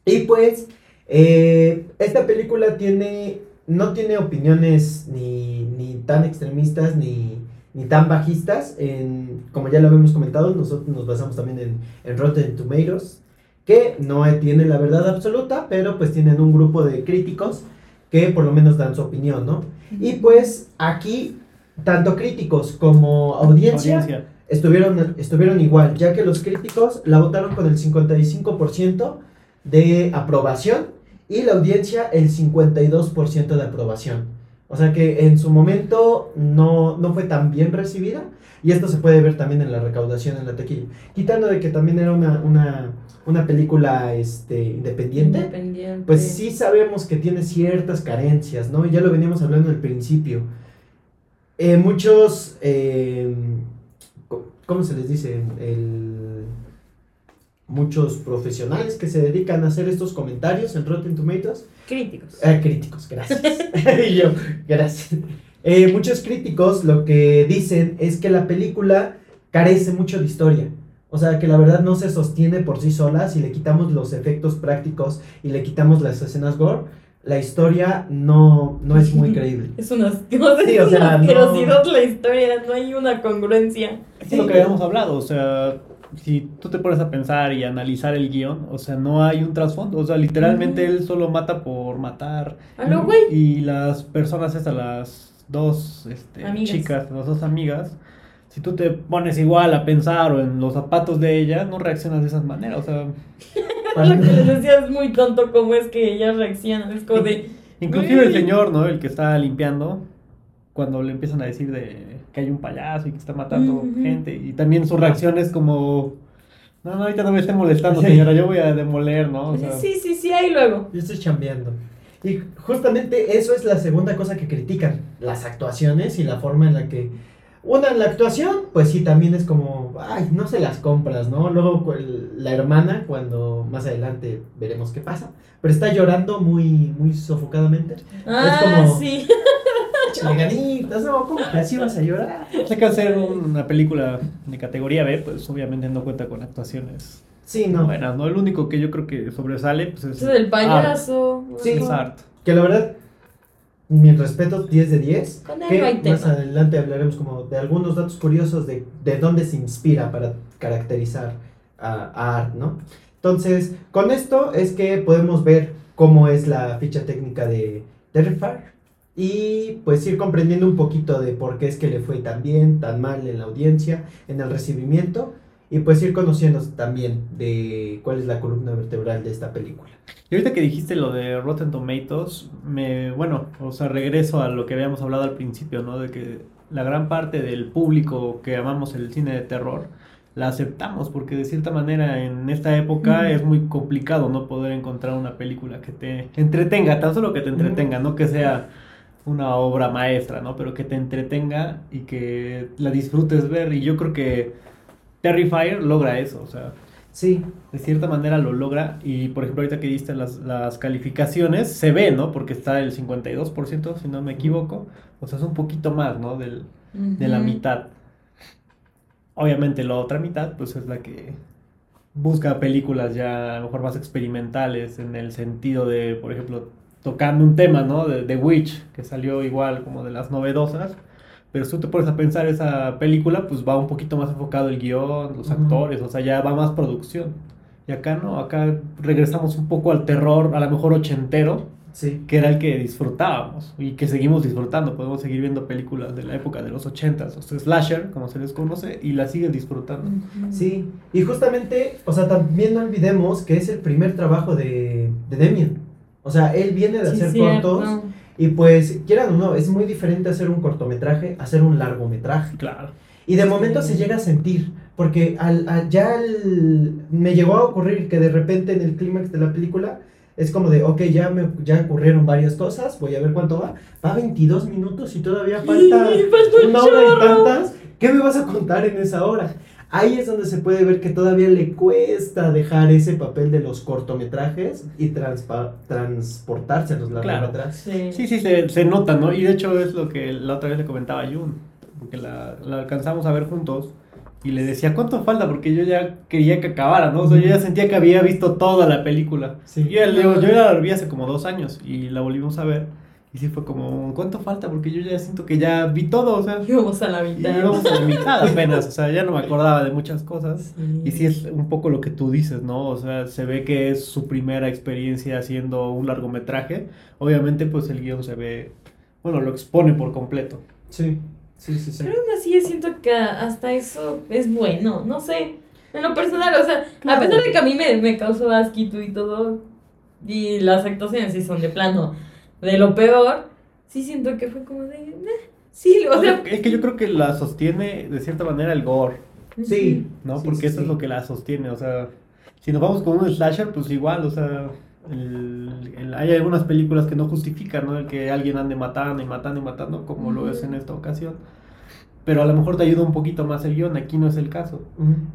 Y pues, eh, esta película tiene no tiene opiniones ni, ni tan extremistas ni, ni tan bajistas. En, como ya lo habíamos comentado, nosotros nos basamos también en, en Rotten Tomatoes, que no tiene la verdad absoluta, pero pues tienen un grupo de críticos que por lo menos dan su opinión, ¿no? Y pues aquí, tanto críticos como audiencia, Audiencia. estuvieron, estuvieron igual, ya que los críticos la votaron con el 55% de aprobación y la audiencia el 52% de aprobación. O sea que en su momento no, no fue tan bien recibida y esto se puede ver también en la recaudación en la taquilla. Quitando de que también era una, una, una película este, independiente, Independiente. pues sí sabemos que tiene ciertas carencias, ¿no? Ya lo veníamos hablando al principio. Eh, muchos, eh, ¿cómo se les dice? El, muchos profesionales que se dedican a hacer estos comentarios en Rotten Tomatoes Críticos. Ah, críticos, gracias. y yo, gracias. Eh, muchos críticos lo que dicen es que la película carece mucho de historia. O sea, que la verdad no se sostiene por sí sola. Si le quitamos los efectos prácticos y le quitamos las escenas gore, la historia no, no es muy creíble. Es una, asquerosidad, Sí, o sea, no- la historia, no hay una congruencia. Es lo que habíamos hablado, o sea, si tú te pones a pensar y analizar el guion, o sea, no hay un trasfondo, o sea, literalmente él solo mata por matar. A lo güey. Y las personas estas, las dos este, Amigas. chicas, las dos amigas, si tú te pones igual a pensar o en los zapatos de ella, no reaccionas de esa manera, o sea, Lo que les decía es muy tonto cómo es que ellas reaccionan. Es como de. inclusive el señor, ¿no? El que está limpiando, cuando le empiezan a decir de que hay un payaso y que está matando Ujú. gente, y también su reacción es como, no, no, ahorita no me esté molestando, señora, yo voy a demoler, ¿no? O sea, Sí, sí, sí, ahí luego. Yo estoy chambeando. Y justamente eso es la segunda cosa que critican, las actuaciones y la forma en la que... Una, la actuación, pues sí, también es como, ay, no se las compras, ¿no? Luego el- la hermana, cuando más adelante veremos qué pasa, pero está llorando muy, muy sofocadamente. Ah, como- sí. No, ¿cómo que así vas a llorar? hay que hacer una película de categoría B, pues obviamente no cuenta con actuaciones Sí, no. buenas, ¿no? El único que yo creo que sobresale, pues es... Eso del payaso. Sí. Es art. Que la verdad, mi respeto, 10 de 10. Con él que no hay más tema. adelante hablaremos como de algunos datos curiosos de, de dónde se inspira para caracterizar a, a Art, ¿no? Entonces, con esto es que podemos ver cómo es la ficha técnica de Terrifier y pues ir comprendiendo un poquito de por qué es que le fue tan bien, tan mal en la audiencia, en el recibimiento y pues ir conociendo también de cuál es la columna vertebral de esta película. Y ahorita que dijiste lo de Rotten Tomatoes, me, bueno, o sea, regreso a lo que habíamos hablado al principio, ¿no? De que la gran parte del público que amamos el cine de terror la aceptamos, porque de cierta manera en esta época es muy complicado no poder encontrar una película que te entretenga, tan solo que te entretenga, no que sea una obra maestra, ¿no? Pero que te entretenga y que la disfrutes ver. Y yo creo que Terrifier logra eso, o sea, Sí, de cierta manera lo logra y por ejemplo ahorita que diste las, las calificaciones se ve, ¿no? Porque está el 52% si no me equivoco, o sea es un poquito más, ¿no? Del, de la mitad. Obviamente la otra mitad pues es la que busca películas ya a lo mejor más experimentales en el sentido de, por ejemplo, tocando un tema, ¿no? De The Witch, que salió igual como de las novedosas. Pero si tú te pones a pensar esa película, pues va un poquito más enfocado el guion, los Ujú. actores, o sea, ya va más producción. Y acá no, acá regresamos un poco al terror, a lo mejor ochentero, sí. que era el que disfrutábamos y que seguimos disfrutando. Podemos seguir viendo películas de la época de los ochentas, o sea, slasher, como se les conoce, y la sigues disfrutando. Sí, y justamente, o sea, también no olvidemos que es el primer trabajo de, de Demian. O sea, él viene de Sí, hacer cierto. cortos y pues, quieran o no, es muy diferente hacer un cortometraje, hacer un largometraje. Claro. Y de Sí. momento se llega a sentir, porque al, al- ya al- me llegó a ocurrir que de repente en el clímax de la película es como de, ok, ya, me, ya ocurrieron varias cosas, voy a ver cuánto va. Va 22 minutos y todavía falta Sí, falta un una hora y tantas. ¿Qué me vas a contar en esa hora? Ahí es donde se puede ver que todavía le cuesta dejar ese papel de los cortometrajes y transpa- transportárselos la Claro. atrás. Sí. Sí, sí, se, se nota, ¿no? Y de hecho es lo que la otra vez le comentaba a Jun, porque la, la alcanzamos a ver juntos y le decía, ¿cuánto falta? Porque yo ya quería que acabara, ¿no? O sea, yo ya sentía que había visto toda la película. Sí. Yo, ya- yo, yo la vi hace como dos años y la volvimos a ver. Y sí fue como, ¿cuánto falta? Porque yo ya siento que ya vi todo, o sea, Íbamos a la y mitad. íbamos a la mitad apenas, o sea, ya no me acordaba de muchas cosas. Sí. Y sí es un poco lo que tú dices, ¿no? O sea, se ve que es su primera experiencia haciendo un largometraje. Obviamente, pues el guion se ve, bueno, lo expone por completo. Sí, sí, sí, sí. Pero aún así siento que hasta eso es bueno, no sé. En lo personal, o sea, a pesar de que a mí me, me causó asquito y todo, y las actuaciones sí son de plano de lo peor, sí siento que fue como de... Sí, o sea... es que yo creo que la sostiene de cierta manera el gore, Sí, ¿no? Sí, Porque sí, eso es lo que la sostiene, o sea, si nos vamos con un slasher, pues igual, o sea, el- el- hay algunas películas que no justifican, ¿no? El que alguien ande matando y matando y matando, como lo es en esta ocasión. Pero a lo mejor te ayuda un poquito más el guion, aquí no es el caso.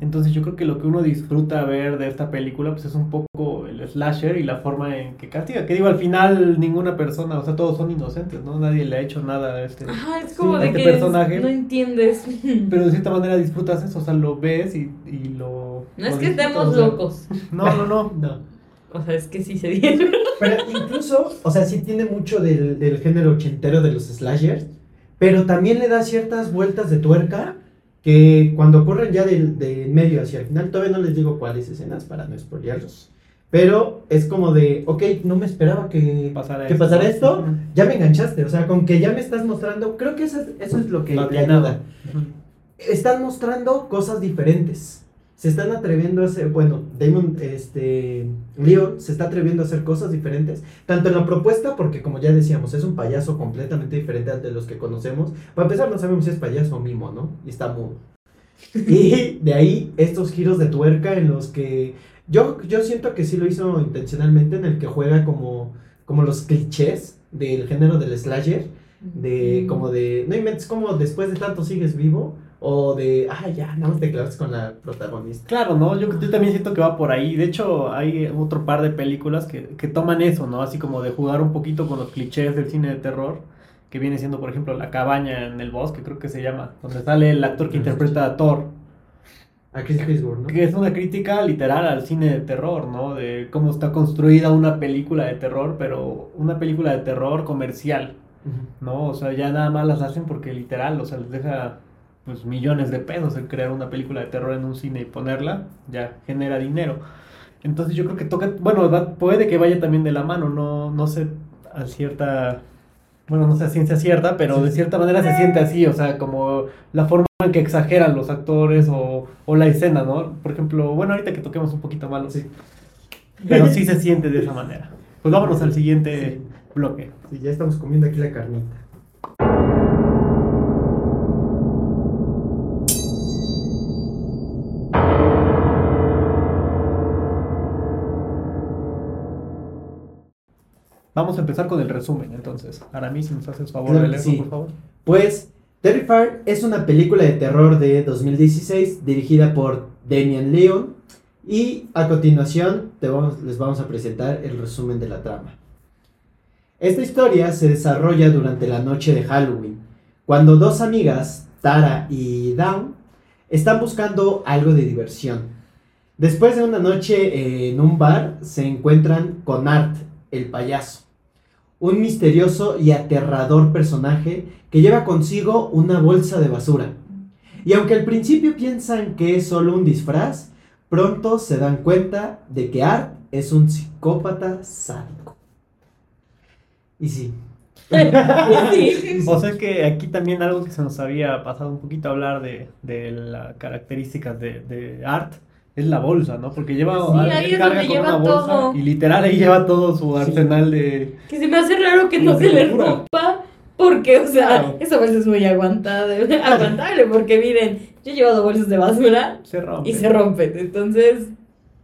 Entonces yo creo que lo que uno disfruta ver de esta película pues es un poco el slasher y la forma en que castiga. Que digo, al final ninguna persona, o sea, todos son inocentes, ¿no? Nadie le ha hecho nada a este... Ajá, es como Sí, de este que personaje. no entiendes. Pero de cierta manera disfrutas eso, o sea, lo ves y, y lo... No es que estemos o sea, locos. No, no, no. No. O sea, es que sí se dieron. Pero incluso, o sea, sí tiene mucho del, del género ochentero de los slashers, pero también le da ciertas vueltas de tuerca que cuando ocurren ya del, de medio hacia el final, todavía no les digo cuáles escenas para no spoilearlos. Pero es como de, ok, no me esperaba que Pasara que esto. pasara esto, Ujú. ya me enganchaste, o sea, con que ya me estás mostrando, creo que eso es, eso es lo que Lo le atinado. ayuda. Ujú. Están mostrando cosas diferentes. Se están atreviendo a hacer, bueno, Damon, este, Leon se está atreviendo a hacer cosas diferentes, tanto en la propuesta, porque como ya decíamos, es un payaso completamente diferente al de los que conocemos. Para empezar, no sabemos si es payaso o mimo, ¿no? Y está mudo. Y de ahí estos giros de tuerca en los que yo, yo siento que sí lo hizo intencionalmente, en el que juega como, como los clichés del género del slasher, de como de, no inventes como después de tanto sigues vivo, o de, ah, ya, no te claves con la protagonista. Claro, ¿no? Yo, yo también siento que va por ahí. De hecho, hay otro par de películas que, que toman eso, ¿no? Así como de jugar un poquito con los clichés del cine de terror, que viene siendo, por ejemplo, La cabaña en el bosque, creo que se llama, donde sale el actor que interpreta a Thor, A Chris Hemsworth, ¿no? que es una crítica literal al cine de terror, ¿no? De cómo está construida una película de terror, pero una película de terror comercial. ¿no? O sea, ya nada más las hacen porque literal, o sea, les deja pues millones de pesos el crear una película de terror en un cine y ponerla, ya genera dinero. Entonces yo creo que toca, bueno, va- puede que vaya también de la mano, no, no sé a cierta, bueno, no sé a ciencia cierta, pero de cierta manera se siente así, o sea, como la forma en que exageran los actores o, o la escena, ¿no? Por ejemplo, bueno, ahorita que toquemos un poquito malo, Sí. pero sí se siente de esa manera. Pues vámonos al siguiente Sí. bloque. Sí, ya estamos comiendo aquí la carnita. Vamos a empezar con el resumen, entonces. Aramis, si nos haces favor de leerlo, sí. por favor. Pues, Terrifier es una película de terror de 2016 dirigida por Damian Leon y a continuación les vamos a presentar el resumen de la trama. Esta historia se desarrolla durante la noche de Halloween, cuando dos amigas, Tara y Dawn, están buscando algo de diversión. Después de una noche en un bar, se encuentran con Art, el payaso, un misterioso y aterrador personaje que lleva consigo una bolsa de basura. Y aunque al principio piensan que es solo un disfraz, pronto se dan cuenta de que Art es un psicópata sádico. Y sí. O sea que aquí también algo que se nos había pasado un poquito a hablar de, de las características de, de Art es la bolsa, ¿no? Porque lleva, Sí, ahí es carga donde con lleva una bolsa todo. y literal ahí lleva todo su arsenal de... Que se me hace raro que no se le rompa. Porque, o sea, Claro. esa bolsa es muy aguantable, aguantable. Porque miren, yo he llevado bolsas de basura Se rompe. y se rompen. Entonces,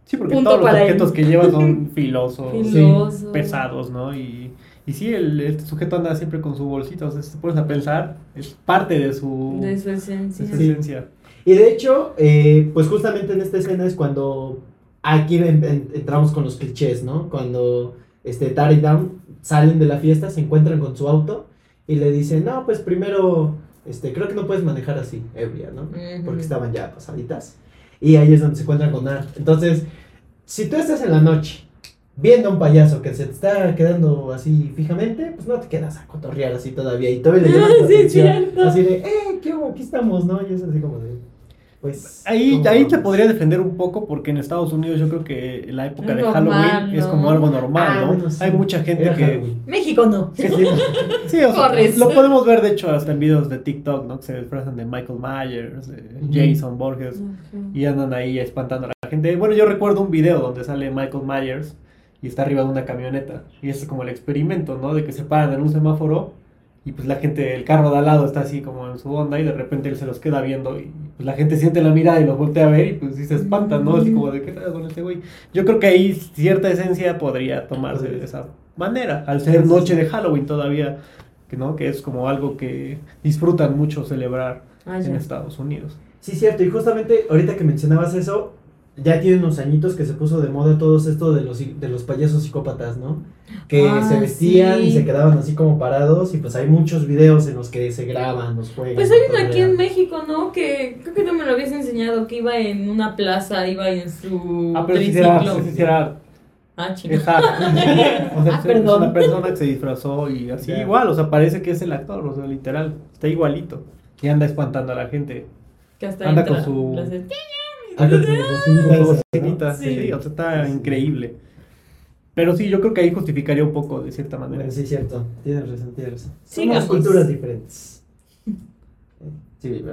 Sí, porque Punto todos los para él. objetos que lleva son filosos, filoso. pesados, ¿no? Y, y sí, el, este sujeto anda siempre con su bolsita, o sea, si te pones a pensar, es parte de su, de su de esencia. su Sí. esencia. Y de hecho, eh, pues justamente en esta escena es cuando aquí en- en- entramos con los clichés, ¿no? Cuando este, Tara y Dawn salen de la fiesta, se encuentran con su auto y le dicen, no, pues primero, este, creo que no puedes manejar así, ebria, ¿no? Porque estaban ya pasaditas. Y ahí es donde se encuentran con Art. Entonces, si tú estás en la noche viendo a un payaso que se te está quedando así fijamente, pues no te quedas a cotorrear así todavía y todavía le llamas la Sí. Así de, eh, ¿qué hubo? Aquí estamos, ¿no? Y es así como de, pues... Ahí, ahí te podría defender un poco porque en Estados Unidos yo creo que la época de Normal, Halloween es como algo normal, Ah, ¿no? bueno, sí. Hay mucha gente Era que... Halloween. México no. Que sí, Sí, o sea, Corres. lo podemos ver de hecho hasta en videos de TikTok, ¿no? Que se disfrazan de Michael Myers, de. Jason Borges y andan ahí espantando a la gente. Bueno, yo recuerdo un video donde sale Michael Myers y está arriba de una camioneta y es como el experimento, ¿no? De que se paran en un semáforo y pues la gente, el carro de al lado está así como en su onda y de repente él se los queda viendo y pues la gente siente la mirada y los voltea a ver y pues sí se espantan, ¿no? Así como de qué tal con este güey. Yo creo que ahí cierta esencia podría tomarse de esa manera, al ser noche de Halloween todavía, que no, que es como algo que disfrutan mucho celebrar Ah, en. Estados Unidos. Sí, cierto, y justamente ahorita que mencionabas eso, ya tiene unos añitos que se puso de moda todo esto de los, de los payasos psicópatas, ¿no? Que Ah, se vestían sí. y se quedaban así como parados y pues hay muchos videos en los que se graban, los juegan. Pues hay uno aquí en México, ¿no? Que creo que no me lo habías enseñado, que iba en una plaza, iba en su Ah, pero si triciclo. sí será Ah. Exacto. O sea, Ah, es perdón. una persona que se disfrazó y así Ya. igual, o sea, parece que es el actor, o sea, literal, está igualito. Y anda espantando a la gente. Que hasta Anda entra, con su- bocinita, Sí. o sea, está increíble. Pero sí, yo creo que ahí justificaría un poco, de cierta manera. Bueno, sí, cierto, tienes razón, tienes razón. Culturas diferentes. Sí.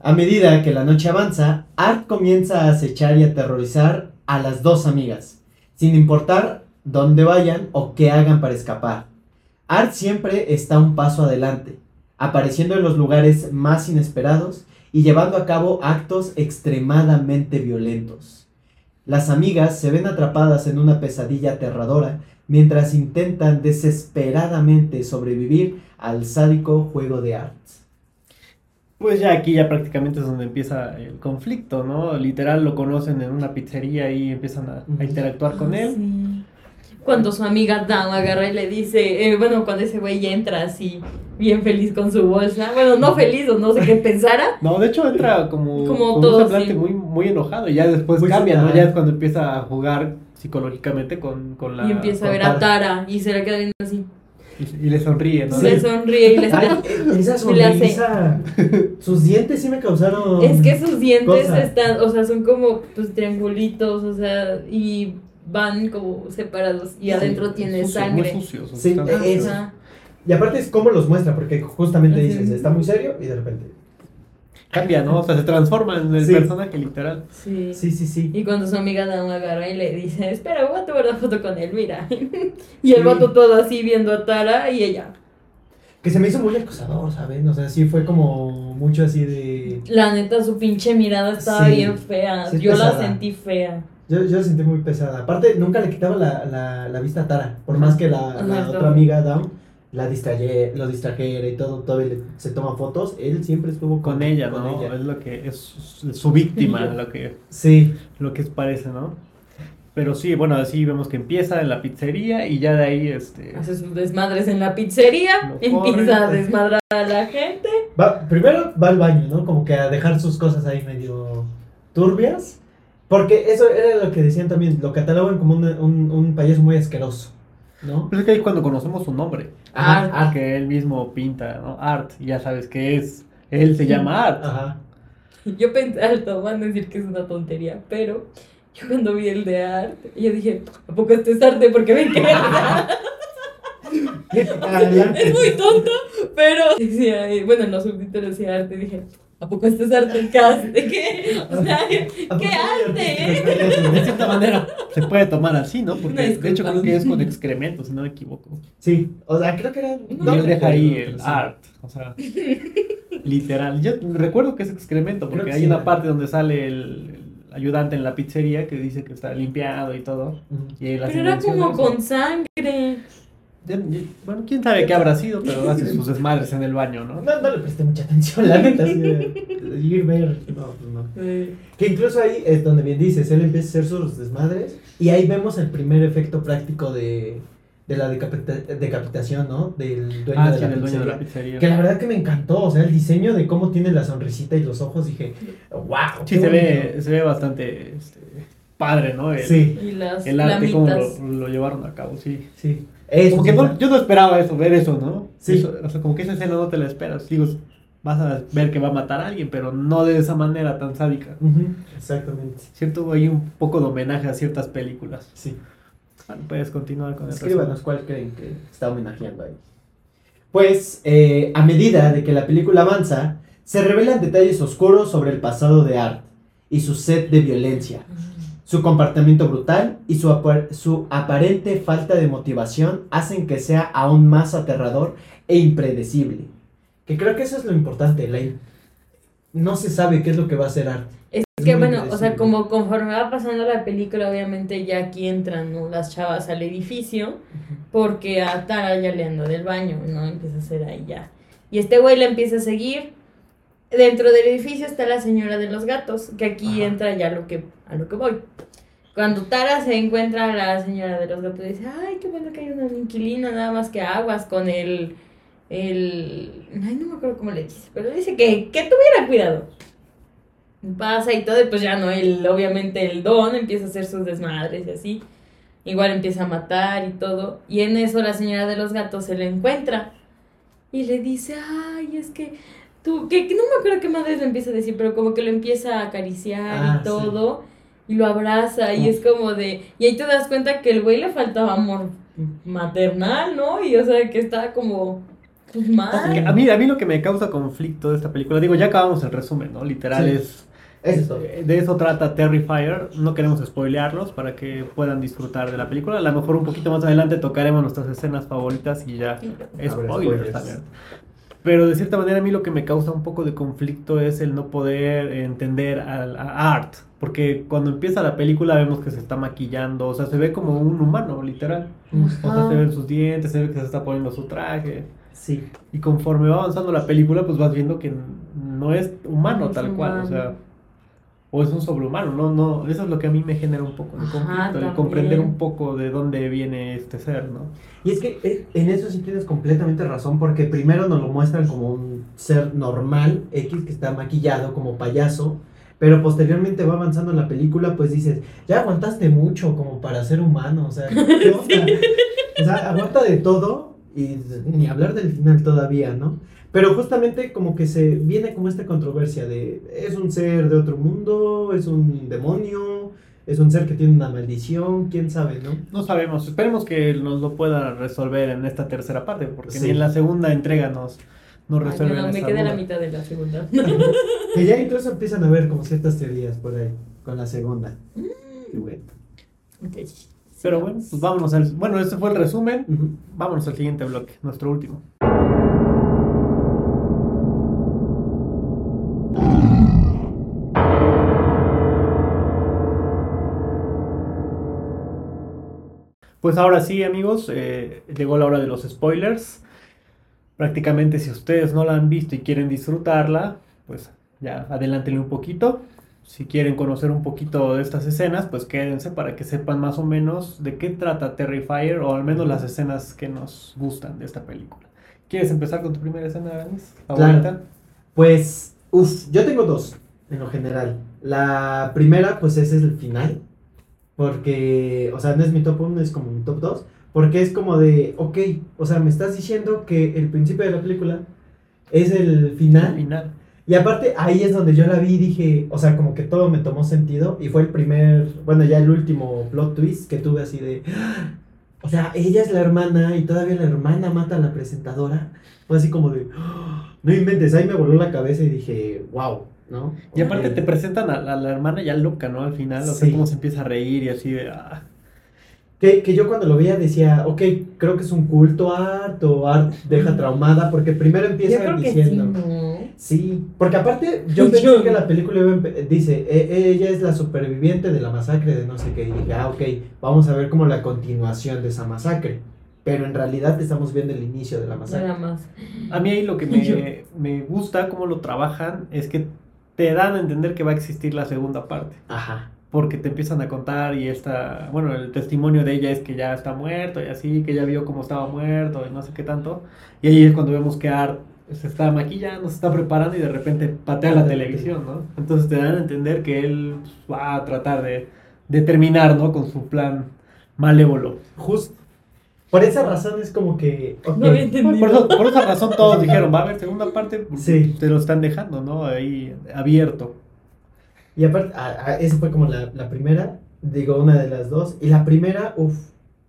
A medida que la noche avanza, Art comienza a acechar y aterrorizar a las dos amigas, sin importar dónde vayan o qué hagan para escapar. Art siempre está un paso adelante, apareciendo en los lugares más inesperados y llevando a cabo actos extremadamente violentos. Las amigas se ven atrapadas en una pesadilla aterradora mientras intentan desesperadamente sobrevivir al sádico juego de Art. Pues ya aquí ya prácticamente es donde empieza el conflicto, ¿no? Literal lo conocen en una pizzería y empiezan a, a interactuar con Ah, él. sí. Cuando su amiga Dawn agarra y le dice, eh, bueno, cuando ese güey ya entra así, bien feliz con su bolsa, bueno, no feliz o no sé qué pensara, No, de hecho entra como, Como con todo, un semblante sí. muy, muy enojado y ya después Muy cambia, ¿no? Ya es cuando empieza a jugar psicológicamente con, con la... y empieza a ver a Tara y se le queda viendo así, Y, y le sonríe, ¿no? le sonríe y le está... esa sonrisa. Sus dientes sí me causaron. Es que sus dientes cosa. están, o sea, son como pues triangulitos, o sea, y van como separados y Sí, adentro tiene Sucio, sangre. Muy sucios. Sí, están Y aparte es cómo los muestra, porque justamente Así dices, es. está muy serio y de repente. Cambia, ¿no? O sea, se transforma en el Sí. personaje literal. Sí. Sí, sí, sí. Y cuando su amiga da una agarra y le dice, espera, voy a tomar una foto con él, mira. y el Sí. vato todo así viendo a Tara y ella. Que se me hizo muy acosador, ¿saben? O sea, sí fue como mucho así de. La neta, su pinche mirada estaba Sí. bien fea. Sí, Yo la sentí fea. Yo, yo la sentí muy pesada. Aparte, nunca le quitaba la, la, la vista a Tara. Por más que la, la otra amiga, Down, la distraye, lo distrajera y todo, le- se toma fotos, él siempre estuvo Con ella, ¿no? ella. Es lo que es su- víctima, lo que, Sí, lo que parece, ¿no? Pero sí, bueno, así vemos que empieza en la pizzería y ya de ahí, este... Hace sus desmadres en la pizzería, empieza a desmadrar a la gente. Va, primero va al baño, ¿no? Como que a dejar sus cosas ahí medio turbias. Porque eso era lo que decían también, lo catalogan como un, un, un payaso muy asqueroso, ¿no? Pues es que ahí cuando conocemos su nombre, Art. Art. que él mismo pinta, ¿no? Art, y ya sabes que es, él se llama Art. Ajá. Yo pensé, alto, van a decir que es una tontería, pero yo cuando vi el de arte, yo dije, ¿a poco esto es arte? Porque ven que Adelante. es muy tonto, pero decía, bueno, en los subtítulos decía arte, dije, ¿a poco esto es arte? ¿Qué arte? ¿Qué? O sea, ¿qué arte? eh? De cierta manera se puede tomar así, ¿no? Porque de hecho creo que es con excremento, si no me equivoco. Sí, o sea, creo que era. No deja ahí el art, o sea, literal. Yo recuerdo que es excremento, porque que hay sí, una ¿no? parte donde sale el, el ayudante en la pizzería que dice que está limpiado y todo. Y Pero era como con sangre. Bueno, quién sabe qué habrá sido, pero hace sus desmadres en el baño, ¿no? No, no le presté mucha atención, la neta, así de, de ir ver. No, pues no. Que incluso ahí es donde bien dices, él empieza a hacer sus desmadres y ahí vemos el primer efecto práctico de, de la decapita- decapitación, ¿no? Del dueño, Ah, de, sí, la del dueño de la pizzería. Que la verdad que me encantó, o sea, el diseño de cómo tiene la sonrisita y los ojos, dije, wow. Sí, se ve, se ve bastante este, padre, ¿no? El, Sí, Y las el arte, cómo flamitas. lo, lo llevaron a cabo, sí. sí. Eso Como que no- yo no esperaba eso, ver eso, ¿no? Sí. Eso, o sea, como que esa escena no te la esperas. Digo, vas a ver que va a matar a alguien, pero no de esa manera tan sádica. Exactamente. Cierto, hay un poco de homenaje a ciertas películas. Sí. Bueno, puedes continuar con el Escríbanos cuál creen que está homenajeando ahí. Pues, eh, a medida de que la película avanza, se revelan detalles oscuros sobre el pasado de Art y su sed de violencia, su comportamiento brutal y su, apa- su aparente falta de motivación hacen que sea aún más aterrador e impredecible. Que creo que eso es lo importante, la no se sabe qué es lo que va a hacer Art. Es Es que bueno, o sea, como conforme va pasando la película, obviamente ya aquí entran ¿no? las chavas al edificio, porque a Tara ya le anda del baño, ¿no? Empieza a hacer ahí ya. Y este güey la empieza a seguir. Dentro del edificio está la señora de los gatos, que aquí Ajá. entra ya lo que, a lo que voy. Cuando Tara se encuentra a la señora de los gatos, dice, ay, qué bueno que hay una inquilina, nada más que aguas con el, el, ay, no me acuerdo cómo le dice, pero dice que, que tuviera cuidado pasa y todo, y pues ya no, él, obviamente el don empieza a hacer sus desmadres y así. Igual empieza a matar y todo. Y en eso la señora de los gatos se le encuentra. Y le dice, ay, es que tú, que, que no me acuerdo qué madre le empieza a decir, pero como que lo empieza a acariciar Ah, y todo. Y lo abraza y Oh. es como de... Y ahí te das cuenta que el güey le faltaba amor maternal, ¿no? Y o sea, que estaba como... Pues mal. A mí, a mí lo que me causa conflicto de esta película, digo, ya acabamos el resumen, ¿no? Literal Sí. es... Eso. De eso trata Terrifier, no queremos spoilearlos para que puedan disfrutar de la película. A lo mejor un poquito más adelante tocaremos nuestras escenas favoritas y ya spoilers spoilers. también. Pero de cierta manera a mí lo que me causa un poco de conflicto es el no poder entender al- a, Art. Porque cuando empieza la película vemos que se está maquillando, o sea, se ve como un humano, literal. O sea, se ven sus dientes, se ve que se está poniendo su traje. Sí. Y conforme va avanzando la película, pues vas viendo que no es humano No es tal cual, o sea, o es un sobrehumano, no, no, eso es lo que a mí me genera un poco de Ajá, conflicto, el comprender un poco de dónde viene este ser, ¿no? Y es que eh, en eso sí tienes completamente razón, porque primero nos lo muestran como un ser normal, X, que está maquillado como payaso, pero posteriormente va avanzando la película, pues dices, ya aguantaste mucho como para ser humano, o sea, ¿qué onda? O sea, aguanta de todo y ni hablar del final todavía, ¿no? Pero justamente como que se viene como esta controversia de, ¿es un ser de otro mundo? ¿Es un demonio? ¿Es un ser que tiene una maldición? ¿Quién sabe, no? No sabemos, esperemos que nos lo pueda resolver en esta tercera parte, porque Sí. ni en la segunda entrega nos, nos Ay, resuelven no, me esa quedé a la mitad de la segunda. Que ya incluso empiezan a ver como ciertas teorías por ahí con la segunda. Qué bueno. Ok. Pero bueno, pues vámonos al, bueno, este fue el resumen, Ujú. vámonos al siguiente bloque, nuestro último. Pues ahora sí, amigos, eh, llegó la hora de los spoilers. Prácticamente si ustedes no la han visto y quieren disfrutarla, pues ya adelántenle un poquito. Si quieren conocer un poquito de estas escenas, pues quédense para que sepan más o menos de qué trata Terrifier o al menos las escenas que nos gustan de esta película. ¿Quieres empezar con tu primera escena, Aramis? ¿Favorita? Pues, uff, yo tengo dos en lo general. La primera, pues ese es el final. Porque, o sea, no es mi top 1, es como mi top 2. Porque es como de, ok, o sea, me estás diciendo que el principio de la película es el Al final. final. Y aparte, ahí es donde yo la vi y dije, o sea, como que todo me tomó sentido. Y fue el primer, bueno, ya el último plot twist que tuve así de. O sea, ella es la hermana y todavía la hermana mata a la presentadora. Fue así como de. No inventes, ahí me voló la cabeza y dije, wow, ¿no? Y aparte te presentan a, a la hermana ya loca, ¿no? Al final, o sea, Sí. cómo se empieza a reír y así de... ah. Que, que yo cuando lo veía decía, ok, creo que es un culto a Art o Art deja traumada, porque primero Yo empieza sí, diciendo. ¿no? Sí, porque aparte yo pensé Yo- que la película dice, "E- ella es la superviviente de la masacre de no sé qué, y dije, ah, ok, vamos a ver como la continuación de esa masacre, pero en realidad estamos viendo el inicio de la masacre. Nada más. A mí ahí lo que me, me gusta, cómo lo trabajan, es que te dan a entender que va a existir la segunda parte. Ajá, Porque te empiezan a contar y esta, bueno, el testimonio de ella es que ya está muerto y así, que ya vio cómo estaba muerto y no sé qué tanto. Y ahí es cuando vemos que Art se está maquillando, se está preparando y de repente patea la televisión, ¿no? Entonces te dan a entender que él pues, va a tratar de, de terminar, ¿no? Con su plan malévolo. Justo. Por esa razón es como que. No había entendido. Por, eso- por esa razón todos dijeron, va a haber segunda parte, porque Sí. te lo están dejando, ¿no? Ahí abierto. Y aparte, a- a- esa fue como la, la primera, digo, una de las dos. Y la primera, uff,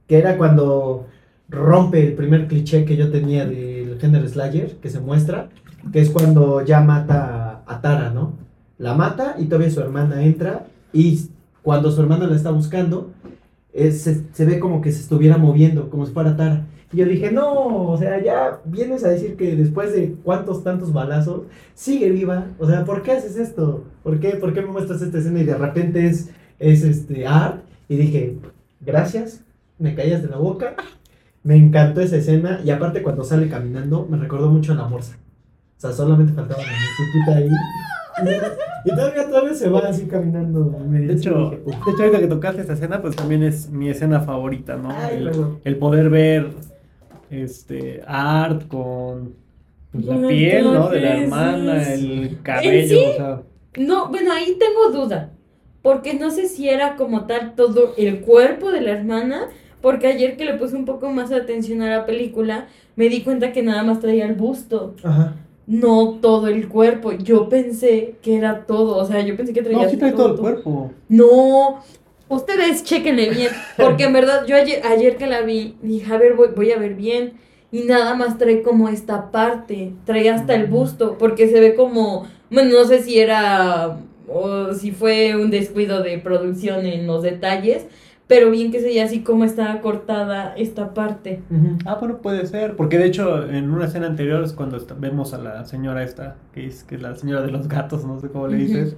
que era cuando rompe el primer cliché que yo tenía del género Slayer, que se muestra, que es cuando ya mata a Tara, ¿no? La mata y todavía su hermana entra y cuando su hermana la está buscando, se, se ve como que se estuviera moviendo, como si fuera Tara. Y yo dije, no, o sea, ya vienes a decir que después de cuántos tantos balazos, sigue viva. O sea, ¿por qué haces esto? ¿Por qué, por qué me muestras esta escena y de repente es, es este art? Y dije, gracias, me callas de la boca. Me encantó esa escena y aparte cuando sale caminando me recordó mucho a la morsa. O sea, solamente faltaba la musiquita ahí. Y, todavía, todavía se va así caminando. De hecho, de hecho, ahorita que tocaste esta escena, pues también es mi escena favorita, ¿no? Ay, el, poder ver este Art con pues, la piel, ¿no? De la hermana, el cabello, sí? o sea. No, bueno, ahí tengo duda. Porque no sé si era como tal todo el cuerpo de la hermana. Porque ayer que le puse un poco más de atención a la película, me di cuenta que nada más traía el busto. Ajá. No todo el cuerpo. Yo pensé que era todo. O sea, yo pensé que traía. No, sí trae todo el cuerpo. No. Ustedes chequenle bien. Porque en verdad, yo ayer, ayer que la vi, dije, a ver, voy, voy a ver bien. Y nada más trae como esta parte. Trae hasta el busto. Porque se ve como. Bueno, no sé si era. O si fue un descuido de producción en los detalles. Pero bien que se veía así como estaba cortada esta parte. Ah, bueno, puede ser. Porque de hecho, en una escena anterior es cuando está- vemos a la señora esta, que es, que es la señora de los gatos, no sé cómo le dices.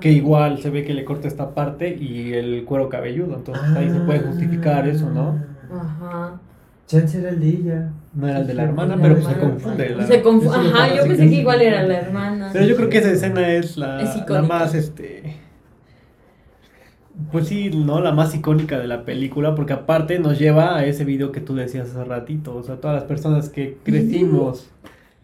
Que igual se ve que le corta esta parte y el cuero cabelludo. Entonces ahí se puede justificar eso, ¿no? Ajá. Chance era el de ella. No era el de la hermana, La pero se confunde. la- Se confu- Eso me Ajá, yo pensé que igual era la hermana. Pero yo creo que esa escena es la, Es la más, este... Pues sí, ¿no? La más icónica de la película, porque aparte nos lleva a ese video que tú decías hace ratito, o sea, todas las personas que crecimos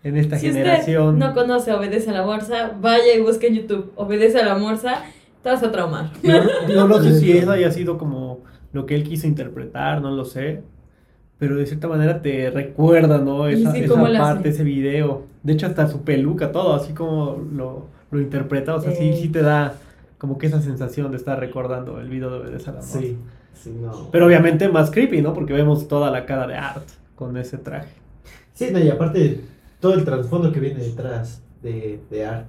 en esta Si generación. usted no conoce Obedece a la Morsa, vaya y busque en YouTube Obedece a la Morsa, te vas a traumar. Yo, yo no sé si eso haya sido como lo que él quiso interpretar, no lo sé. Pero de cierta manera te recuerda, ¿no? Esa, sí, parte, hace. ese video. De hecho, hasta su peluca, todo, así como lo, lo interpreta. O sea, sí, sí te da como que esa sensación de estar recordando el video de Obedece a la Morsa. Sí, sí, no. Pero obviamente más creepy, ¿no? Porque vemos toda la cara de Art con ese traje. Sí, no, y aparte todo el trasfondo que viene detrás de, de Art.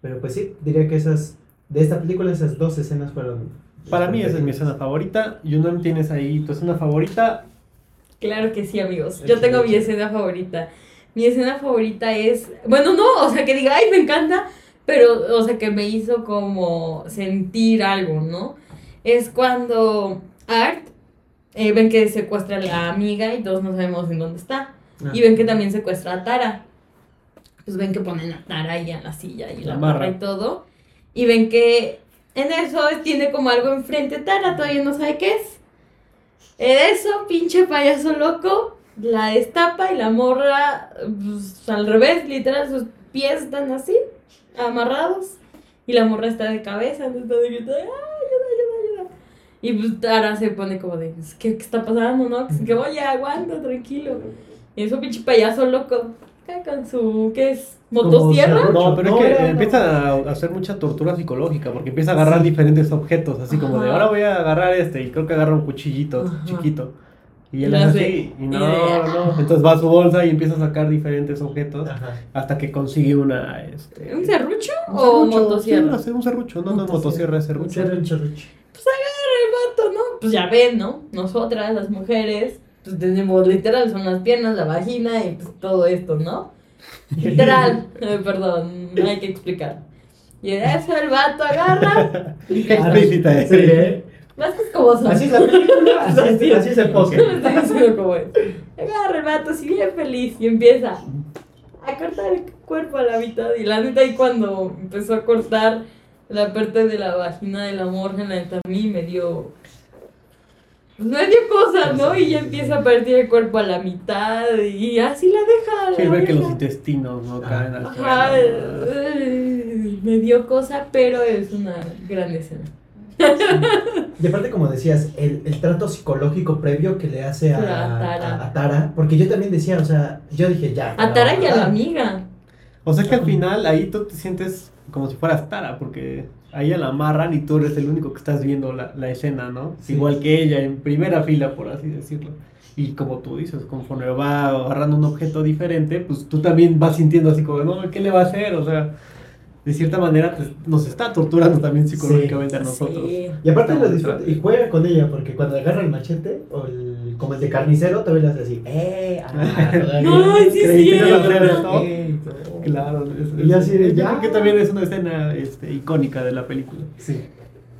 Pero pues sí, diría que esas, de esta película, esas dos escenas fueron... Para mí esa es mi escena favorita. Yunam, ¿tienes ahí tu escena favorita? Claro que sí, amigos. Yo tengo mi escena favorita. Mi escena favorita es. Bueno, no, o sea, que diga, ay, me encanta. Pero, o sea, que me hizo como sentir algo, ¿no? Es cuando Art. eh, ven que secuestra a la amiga y todos no sabemos en dónde está. Ah. Y ven que también secuestra a Tara. Pues ven que ponen a Tara ahí en la silla y la amarra y todo. Y ven que en eso tiene como algo enfrente Tara, todavía no sabe qué es. En eso, pinche payaso loco, la destapa y la morra pues, al revés, literal, sus pies están así, amarrados. Y la morra está de cabeza, no está de grito, ¡ay, ayuda, ayuda, ayuda! Y pues Tara se pone como de, ¿qué, qué está pasando, no? Que oye, aguanta, tranquilo. Y eso pinche payaso loco, con su, ¿qué es? ¿Motosierra? No, pero No, es que era- empieza a hacer mucha tortura psicológica porque empieza a agarrar Sí. diferentes objetos, así como de Ajá. ahora voy a agarrar este y creo que agarra un cuchillito Ajá. chiquito. Y Y él lo hace así y y no, no. Entonces va a su bolsa y empieza a sacar diferentes objetos Ajá. hasta que consigue una. Este, ¿Un serrucho un o serrucho, motosierra? sí, un serrucho, no, no es motosierra, es serrucho. En serrucho. pues agarra el vato, ¿no? Pues ya ven, ¿no? Nosotras, las mujeres, pues tenemos literal, son las piernas, la vagina y pues todo esto, ¿no? Literal, eh, perdón, no hay que explicar. Y de eso el vato agarra, Explícita es. Sí, ¿eh? Más que es como son. Así es la película, así, es- así es el podcast. No estoy diciendo cómo es. Agarra el vato así bien feliz y empieza a cortar el cuerpo a la mitad. Y la neta ahí cuando empezó a cortar la parte de la vagina de la neta a mí me dio... Pues me dio cosas, ¿no? Y ya empieza a partir el cuerpo a la mitad y así la deja. La ver que los intestinos no caen al Ajá, eh, me dio cosa, pero es una gran escena. Y aparte, como decías, el, el trato psicológico previo que le hace a, a Tara. a- a Tara, porque yo también decía, o sea, yo dije ya. A Tara y a la amiga. O sea que al final ahí tú te sientes como si fueras Tara, porque a ella la amarran y tú eres el único que estás viendo la, la escena, ¿no? Sí. Igual que ella, en primera fila, por así decirlo. Y como tú dices, conforme va agarrando un objeto diferente, pues tú también vas sintiendo así como, no, ¿qué le va a hacer? O sea, de cierta manera te- nos está torturando también psicológicamente a nosotros. Sí. Y aparte lo disfruta y juega con ella, porque cuando agarra el machete, o el, como el de carnicero, todavía le hace así, ¡eh! Ah, Ay, sí, creí que sí. ¿no? Claro, es, Y así de, yo ya. creo que también es una escena este, icónica de la película. Sí.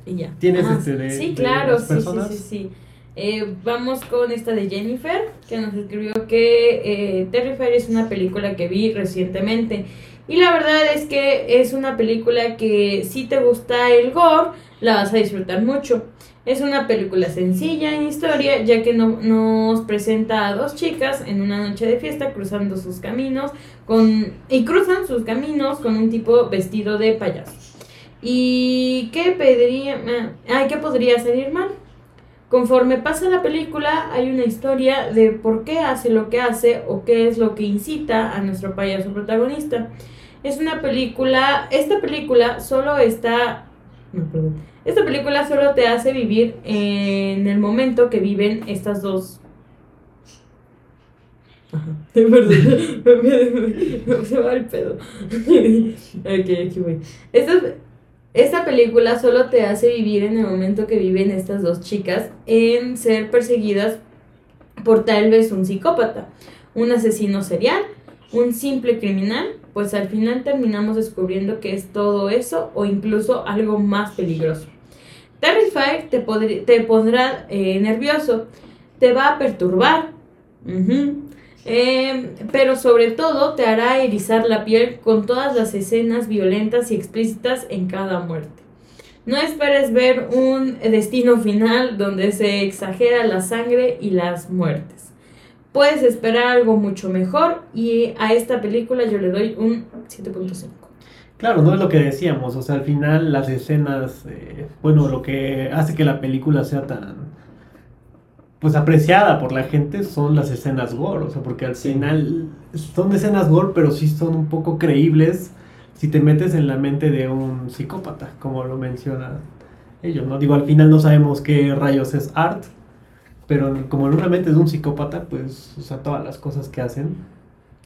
Y ya. ¿Tienes Ah, este de- Sí, de claro, las sí, sí, sí, sí. Eh, vamos con esta de Jennifer, que nos escribió que eh, Terrifier es una película que vi recientemente. Y la verdad es que es una película que si te gusta el gore, la vas a disfrutar mucho. Es una película sencilla en historia, ya que no- nos presenta a dos chicas en una noche de fiesta cruzando sus caminos con y cruzan sus caminos con un tipo vestido de payaso. ¿Y qué pediría? ah, Ay, ¿qué podría salir mal? Conforme pasa la película, hay una historia de por qué hace lo que hace o qué es lo que incita a nuestro payaso protagonista. Es una película, esta película solo está, no, perdón, esta película solo te hace vivir en el momento que viven estas dos. Ajá, perdón, me- se va el pedo. ok, aquí voy. Esta, esta película solo te hace vivir en el momento que viven estas dos chicas en ser perseguidas por tal vez un psicópata, un asesino serial, un simple criminal, pues al final terminamos descubriendo que es todo eso o incluso algo más peligroso. Terrifier te, pondrá eh, nervioso, te va a perturbar, eh, pero sobre todo te hará erizar la piel con todas las escenas violentas y explícitas en cada muerte. No esperes ver un destino final donde se exagera la sangre y las muertes. Puedes esperar algo mucho mejor y a esta película yo le doy un 7.5. Claro, no es lo que decíamos, o sea, al final las escenas, eh, bueno, lo que hace que la película sea tan, pues apreciada por la gente son las escenas gore, o sea, porque al Sí. final son escenas gore, pero sí son un poco creíbles si te metes en la mente de un psicópata, como lo mencionan ellos, ¿no? Digo, al final no sabemos qué rayos es art, pero como en una mente de un psicópata, pues, o sea, todas las cosas que hacen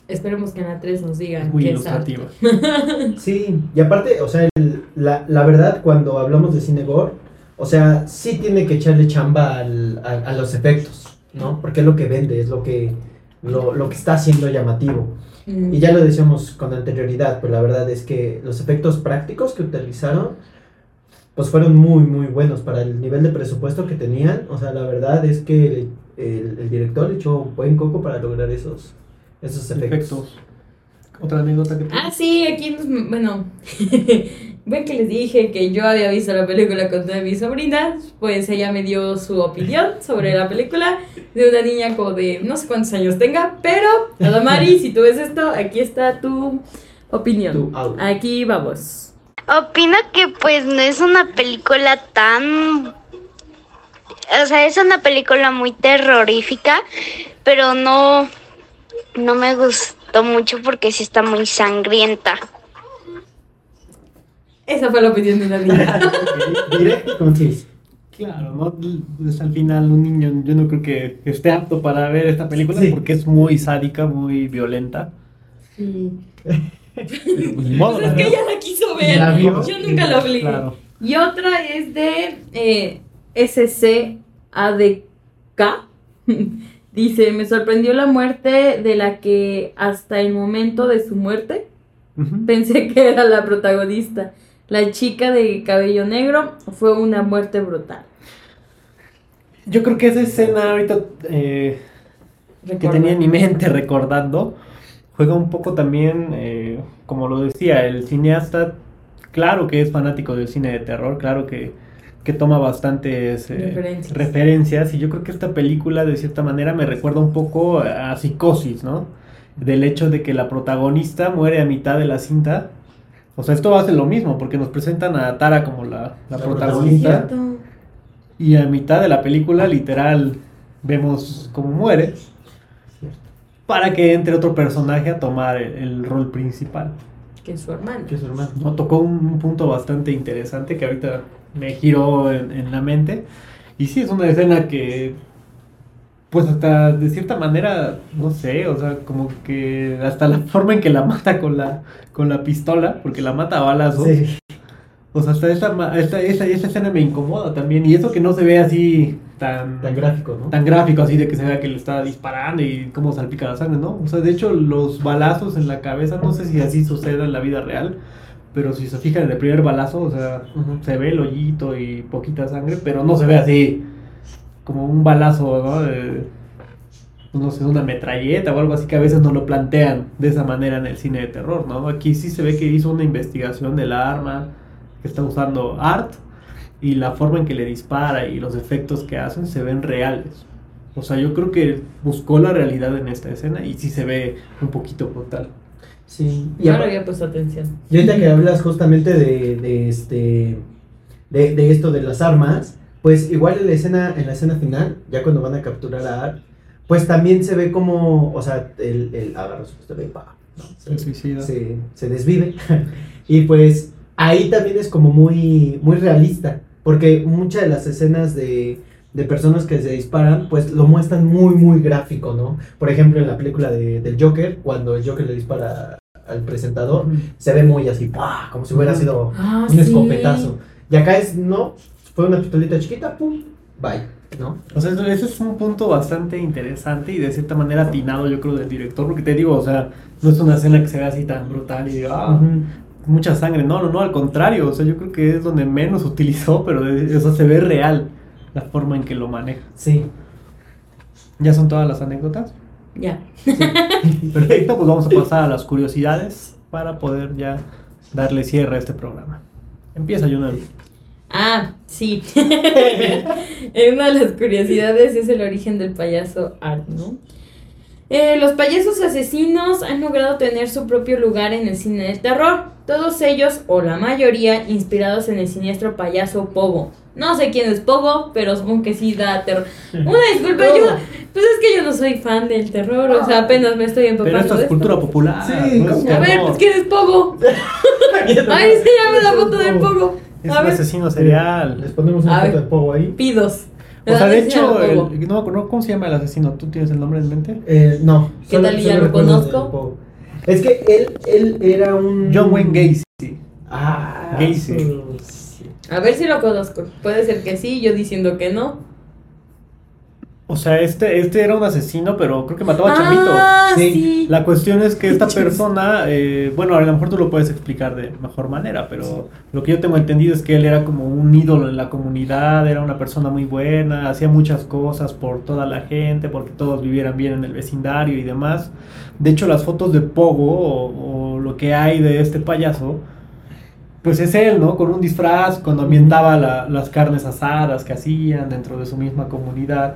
Esperemos que en la 3 nos digan es muy ilustrativa. Sí, y aparte, o sea, el- la, la verdad, cuando hablamos de cine gore, o sea, sí tiene que echarle chamba al- a, a los efectos, ¿no? Porque es lo que vende, es lo que, lo, lo que está haciendo llamativo. Mm. Y ya lo decíamos con anterioridad, pero la verdad es que los efectos prácticos que utilizaron, pues fueron muy, muy buenos para el nivel de presupuesto que tenían. O sea, la verdad es que el, el director echó un buen coco para lograr esos, esos efectos. Efectos. Otra anécdota que Ah, sí, aquí bueno, ven que les dije que yo había visto la película con todas mis sobrinas, pues ella me dio su opinión sobre la película de una niña como de no sé cuántos años tenga, pero Adamari, si tú ves esto, aquí está tu opinión. Tu. Aquí vamos. Opino que pues no es una película tan... O sea, es una película muy terrorífica, pero no, no me gustó mucho porque sí está muy sangrienta. Esa fue la opinión de una niña. Directo y conciso. Claro, ¿no? Pues al final un niño yo no creo que esté apto para ver esta película Sí. porque es muy sádica, muy violenta. Sí. Pero, pues, modo, Pues es que ella la quiso ver. La vio. Yo nunca la obligué. Claro. Y otra es de eh, SCADK. Dice, me sorprendió la muerte de la que hasta el momento de su muerte pensé que era la protagonista. La chica de cabello negro fue una muerte brutal. Yo creo que esa escena ahorita eh, que tenía en mi mente recordando juega un poco también, eh, como lo decía, el cineasta, claro que es fanático del cine de terror, claro que, que toma bastantes eh, Referencias. referencias, y yo creo que esta película de cierta manera me recuerda un poco a Psicosis, ¿no? Del hecho de que la protagonista muere a mitad de la cinta. O sea, esto hace lo mismo, porque nos presentan a Tara como la, la La protagonista. Cierto. Y a mitad de la película, literal, vemos cómo muere. Para que entre otro personaje a tomar el, el rol principal. Que es su hermano. Que es su hermano. ¿no? Tocó un, un punto bastante interesante que ahorita me giró en, en la mente. Y sí, es una escena que, pues hasta de cierta manera, no sé, o sea, como que hasta la forma en que la mata con la, con la pistola, porque la mata a balazos. Sí. O sea, hasta esta, esta- esa, esa escena me incomoda también. Y eso que no se ve así tan, Tan gráfico, ¿no? tan gráfico, así de que se vea que le está disparando y cómo salpica la sangre, ¿no? O sea, de hecho, los balazos en la cabeza, no sé si así sucede en la vida real, pero si se fijan en el primer balazo, o sea, se ve el hoyito y poquita sangre, pero no se ve así como un balazo, ¿no? De, no sé, una metralleta o algo así que a veces no lo plantean de esa manera en el cine de terror, ¿no? Aquí sí se ve que hizo una investigación del arma que está usando Art y la forma en que le dispara y los efectos que hacen se ven reales. O sea, yo creo que buscó la realidad en esta escena y sí se ve un poquito brutal. Sí. Y apa- había puesto atención. Y ahorita que hablas justamente de, de este de, de esto de las armas, pues igual en la escena, en la escena final, ya cuando van a capturar a Art, pues también se ve como, o sea, el, el agarra su pistola y pa, ¿no? Se suicida. se, se desvive. y pues ahí también es como muy, muy realista, porque muchas de las escenas de, de personas que se disparan, pues lo muestran muy, muy gráfico, ¿no? Por ejemplo, en la película de, del Joker, cuando el Joker le dispara al presentador, se ve muy así, ¡pah! como si hubiera sido Ah, un sí. escopetazo. Y acá es, no, fue una pistolita chiquita, pum, bye, ¿no? O sea, eso- ese es un punto bastante interesante y de cierta manera atinado, yo creo, del director, porque te digo, o sea, no es una escena que se vea así tan brutal y diga, ah, Ujú. Mucha sangre. No, no, no, al contrario, o sea, yo creo que es donde menos utilizó, pero de- o sea, se ve real la forma en que lo maneja. Sí. ¿Ya son todas las anécdotas? Ya. Perfecto, pues vamos a pasar a las curiosidades para poder ya darle cierre a este programa. Empieza, Junel. Ah, sí. Eh, Una de las curiosidades es el origen del payaso Art, ¿no? Eh, los payasos asesinos han logrado tener su propio lugar en el cine de terror. Todos ellos, o la mayoría, inspirados en el siniestro payaso Pogo. No sé quién es Pogo, pero supongo que sí da terror. Una disculpa, yo. Pues es que yo no soy fan del terror, o sea, apenas me estoy empapando Pero esto de es esto. cultura popular. Sí, no es ¿cómo? A ver, pues ¿quién es Pogo? Ay, sí, llame la foto de Pogo. Es un ver, asesino serial. Les ponemos una foto de Pogo ahí. pidos. O sea, de hecho, el- no acuerdo cómo se llama el asesino. ¿Tú tienes el nombre en mente? Eh, no. ¿Qué tal y ya lo conozco? Es que él, él era un... John Wayne Gacy. Ah, Gacy. sí. A ver si lo conozco. Puede ser que sí, yo diciendo que no. O sea, este, este era un asesino, pero creo que mataba a Ah, Sí. sí. La cuestión es que esta persona, eh, bueno, a lo mejor tú lo puedes explicar de mejor manera, pero lo que yo tengo entendido es que él era como un ídolo en la comunidad, era una persona muy buena, hacía muchas cosas por toda la gente, porque todos vivieran bien en el vecindario y demás. De hecho, las fotos de Pogo o, o lo que hay de este payaso, pues es él, ¿no? Con un disfraz, cuando ambientaba la- las carnes asadas que hacían dentro de su misma comunidad.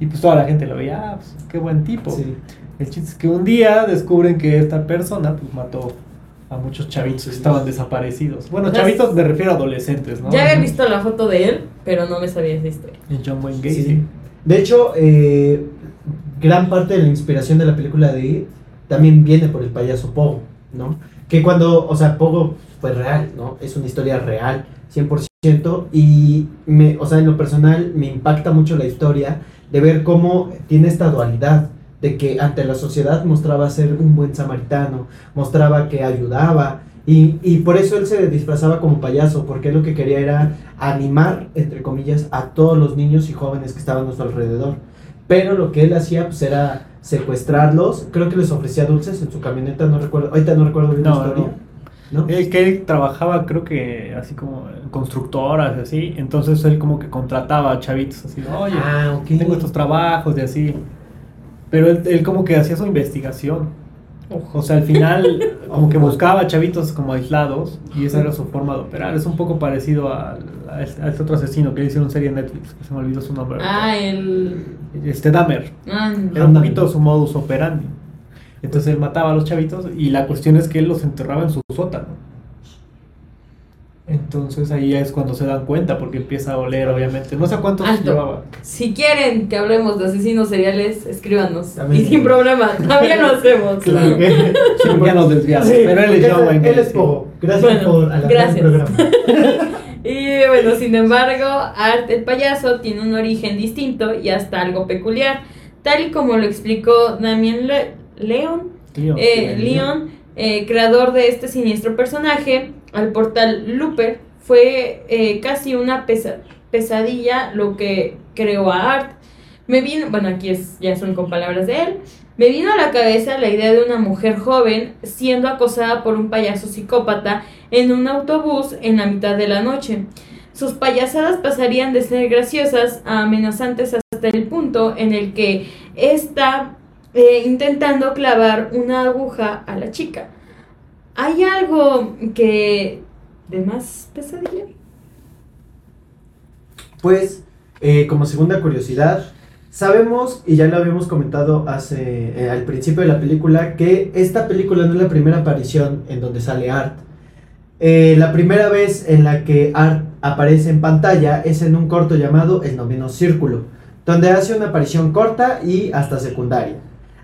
Y pues toda la gente lo veía, ah, pues qué buen tipo. Sí. El chiste es que un día descubren que esta persona pues mató a muchos chavitos que estaban desaparecidos. Bueno, chavitos me refiero a adolescentes, ¿no? Ya había visto la foto de él, pero no me sabía esa historia. En John Wayne Gacy. Sí. De hecho, eh, gran parte de la inspiración de la película de It también viene por el payaso Pogo, ¿no? Que cuando, o sea, Pogo fue real, ¿no? Es una historia real, 100%, y, me, o sea, en lo personal me impacta mucho la historia de ver cómo tiene esta dualidad, de que ante la sociedad mostraba ser un buen samaritano, mostraba que ayudaba, y, y por eso él se disfrazaba como payaso, porque él lo que quería era animar, entre comillas, a todos los niños y jóvenes que estaban a su alrededor. Pero lo que él hacía pues, era secuestrarlos, creo que les ofrecía dulces en su camioneta, no recuerdo, ahorita no recuerdo bien No, la historia. ¿no? Él que él trabajaba, creo que así como constructoras y así. Entonces él como que contrataba a chavitos así, oye, Ah, tengo estos trabajos y así. Pero él, él como que hacía su investigación. O sea, al final como que buscaba chavitos como aislados y esa era su forma de operar. Es un poco parecido al- a, este a este otro asesino que le hicieron serie en Netflix, que se me olvidó su nombre. Ah, el. Este Dahmer. Ah, Era un poquito su modus operandi. Entonces él mataba a los chavitos y la cuestión es que él los enterraba en su sótano. Entonces ahí es cuando se dan cuenta, porque empieza a oler, obviamente. No sé cuántos Alto. llevaba. Si quieren que hablemos de asesinos seriales, escríbanos. También. Y sin problema, también lo hacemos. Claro. Sí, ya nos desviamos. Sí, pero él es él es. Pogo. Gracias Bueno, por alargar gracias. el programa. Y bueno, sin embargo, Art el payaso tiene un origen distinto y hasta algo peculiar, tal y como lo explicó Damien Le- Leon, eh, Leon, eh, creador de este siniestro personaje, al portal Looper, fue eh, casi una pesa- pesadilla lo que creó a Art. Me vino, bueno, aquí es, ya son con palabras de él. Me vino a la cabeza la idea de una mujer joven siendo acosada por un payaso psicópata en un autobús en la mitad de la noche. Sus payasadas pasarían de ser graciosas a amenazantes hasta el punto en el que está intentando clavar una aguja a la chica. ¿Hay algo que de más pesadilla? Pues, eh, como segunda curiosidad, sabemos, y ya lo habíamos comentado hace, eh, al principio de la película, que esta película no es la primera aparición en donde sale Art. Eh, la primera vez en la que Art aparece en pantalla es en un corto llamado El Noveno Círculo, donde hace una aparición corta y hasta secundaria.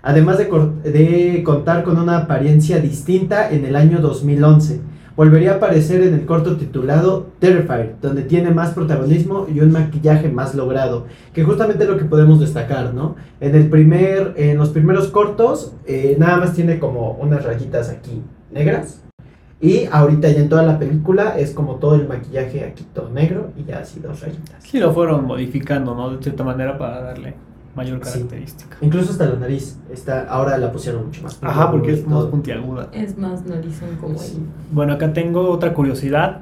Además de, de contar con una apariencia distinta en el año 2011. Volvería a aparecer en el corto titulado Terrifier, donde tiene más protagonismo y un maquillaje más logrado, que justamente es lo que podemos destacar, ¿no? En el primer, en los primeros cortos, eh, nada más tiene como unas rayitas aquí negras, y ahorita ya en toda la película es como todo el maquillaje aquí todo negro y ya así dos rayitas. Sí, lo fueron modificando, ¿no? De cierta manera para darle mayor Sí. característica. Incluso hasta la nariz, está, ahora la pusieron mucho más. Ajá, porque es más todo. puntiaguda. Es más narizón como Sí. él. Bueno, acá tengo otra curiosidad.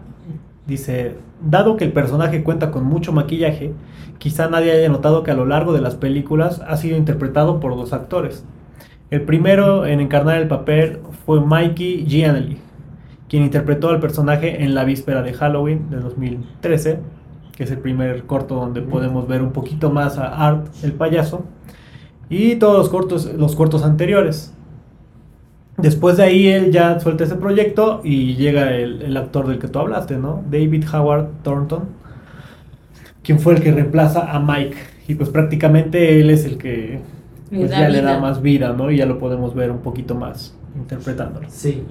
Dice, dado que el personaje cuenta con mucho maquillaje, quizá nadie haya notado que a lo largo de las películas ha sido interpretado por dos actores. El primero en encarnar el papel fue Mikey Giannelli, quien interpretó al personaje en la víspera de Halloween de 2013, que es el primer corto donde podemos ver un poquito más a Art, el payaso, y todos los cortos, los cortos anteriores. Después de ahí él ya suelta ese proyecto y llega el, el actor del que tú hablaste, ¿no? David Howard Thornton, quien fue el que reemplaza a Mike. Y pues prácticamente él es el que pues, ya le da más vida, ¿no? Y ya lo podemos ver un poquito más interpretándolo. Sí,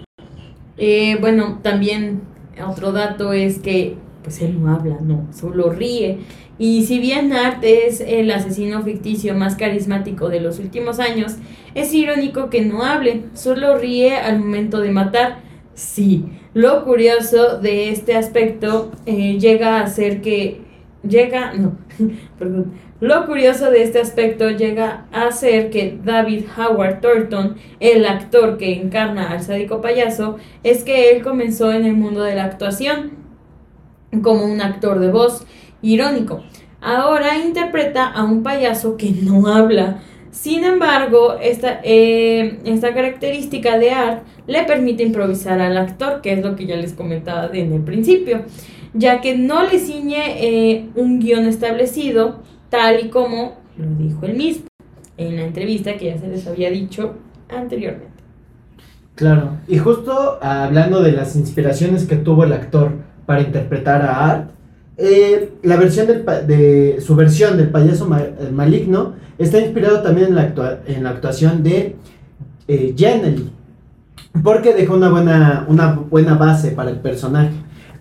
Eh, bueno, también otro dato es que pues él no habla, no, solo ríe. Y si bien Art es el asesino ficticio más carismático de los últimos años, es irónico que no hable, solo ríe al momento de matar. Sí, lo curioso de este aspecto eh, llega a ser que llega, no, perdón, lo curioso de este aspecto llega a ser que David Howard Thornton, el actor que encarna al sádico payaso, es que él comenzó en el mundo de la actuación como un actor de voz irónico. Ahora interpreta a un payaso que no habla. Sin embargo, esta, eh, esta característica de Art le permite improvisar al actor, que es lo que ya les comentaba en el principio, ya que no le ciñe eh, un guion establecido, tal y como lo dijo él mismo en la entrevista que ya se les había dicho anteriormente. claro. Y justo hablando de las inspiraciones que tuvo el actor para interpretar a Art, eh, la versión del de su versión del payaso ma- eh, maligno está inspirado también en la, actua- en la actuación de eh, Giannelli, porque dejó una buena, una buena base para el personaje.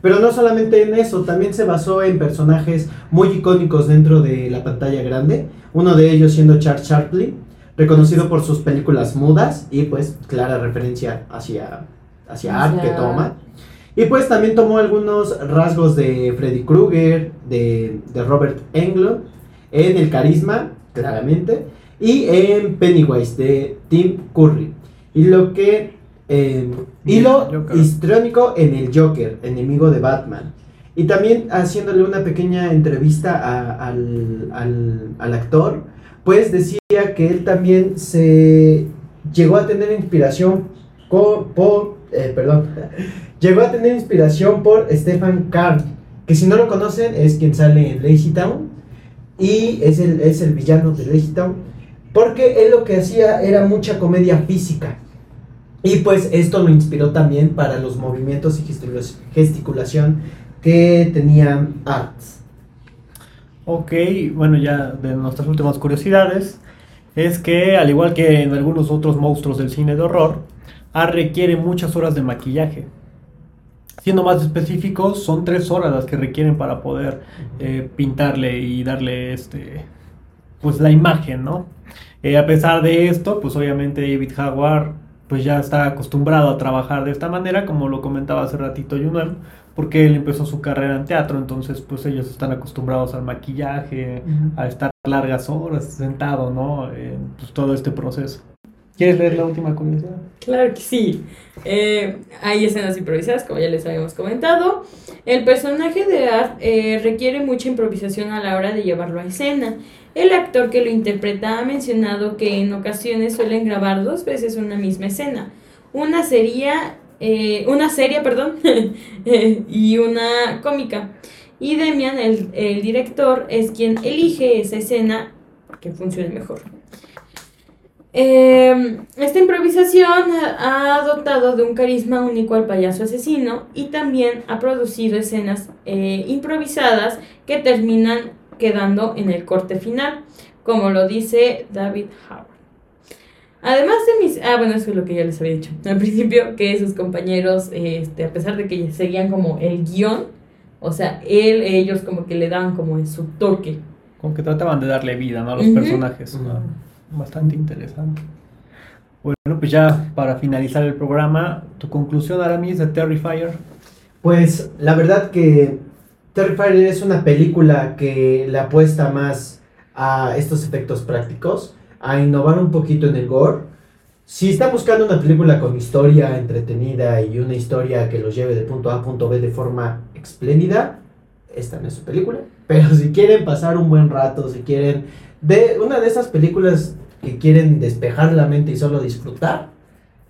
Pero no solamente en eso, también se basó en personajes muy icónicos dentro de la pantalla grande, uno de ellos siendo Charles Chaplin, reconocido por sus películas mudas y pues clara referencia hacia, hacia Art que Hacia- toma. Y pues también tomó algunos rasgos de Freddy Krueger, de, de Robert Englund, en el carisma, claramente, y en Pennywise, de Tim Curry. Y lo que... eh, y lo Joker. histrónico en el Joker, enemigo de Batman. Y también haciéndole una pequeña entrevista a- al, al- al actor, pues decía que él también se llegó a tener inspiración co- por, eh, perdón, llegó a tener inspiración por Stefan Kahn, que si no lo conocen es quien sale en Lazy Town y es el, es el villano de Lazy Town, porque él lo que hacía era mucha comedia física. Y pues esto lo inspiró también para los movimientos y gesticula- gesticulación que tenían arts. Ok, bueno, ya de nuestras últimas curiosidades es que, al igual que en algunos otros monstruos del cine de horror, A requiere muchas horas de maquillaje. Siendo más específicos, son tres horas las que requieren para poder eh, pintarle y darle este, pues la imagen, ¿no? Eh, a pesar de esto, pues obviamente David Howard pues ya está acostumbrado a trabajar de esta manera, como lo comentaba hace ratito Yunuel, porque él empezó su carrera en teatro, entonces pues ellos están acostumbrados al maquillaje, a estar largas horas sentado, ¿no? En pues, todo este proceso. ¿Quieres leer la última curiosidad? Claro que sí. Eh, hay escenas improvisadas, como ya les habíamos comentado. El personaje de Art eh, requiere mucha improvisación a la hora de llevarlo a escena. El actor que lo interpreta ha mencionado que en ocasiones suelen grabar dos veces una misma escena. Una sería, eh, una serie, perdón, y una cómica. Y Demian, el, el director, es quien elige esa escena que funcione mejor. Eh, esta improvisación ha dotado de un carisma único al payaso asesino y también ha producido escenas eh, improvisadas que terminan quedando en el corte final, como lo dice David Howard. Además de mis... Ah, bueno, eso es lo que ya les había dicho al principio, que sus compañeros, este, a pesar de que seguían como el guion, o sea, él, ellos como que le daban como en su toque. Como que trataban de darle vida, ¿no? A los personajes. ¿no? Bastante interesante. Bueno, pues ya para finalizar el programa, tu conclusión, Aramis, de Terrifier. Pues la verdad que Terrifier es una película que le apuesta más a estos efectos prácticos, a innovar un poquito en el gore. Si están buscando una película con historia entretenida y una historia que los lleve de punto A a punto B de forma espléndida, esta no es su película. Pero si quieren pasar un buen rato, si quieren ver una de esas películas que quieren despejar la mente y solo disfrutar,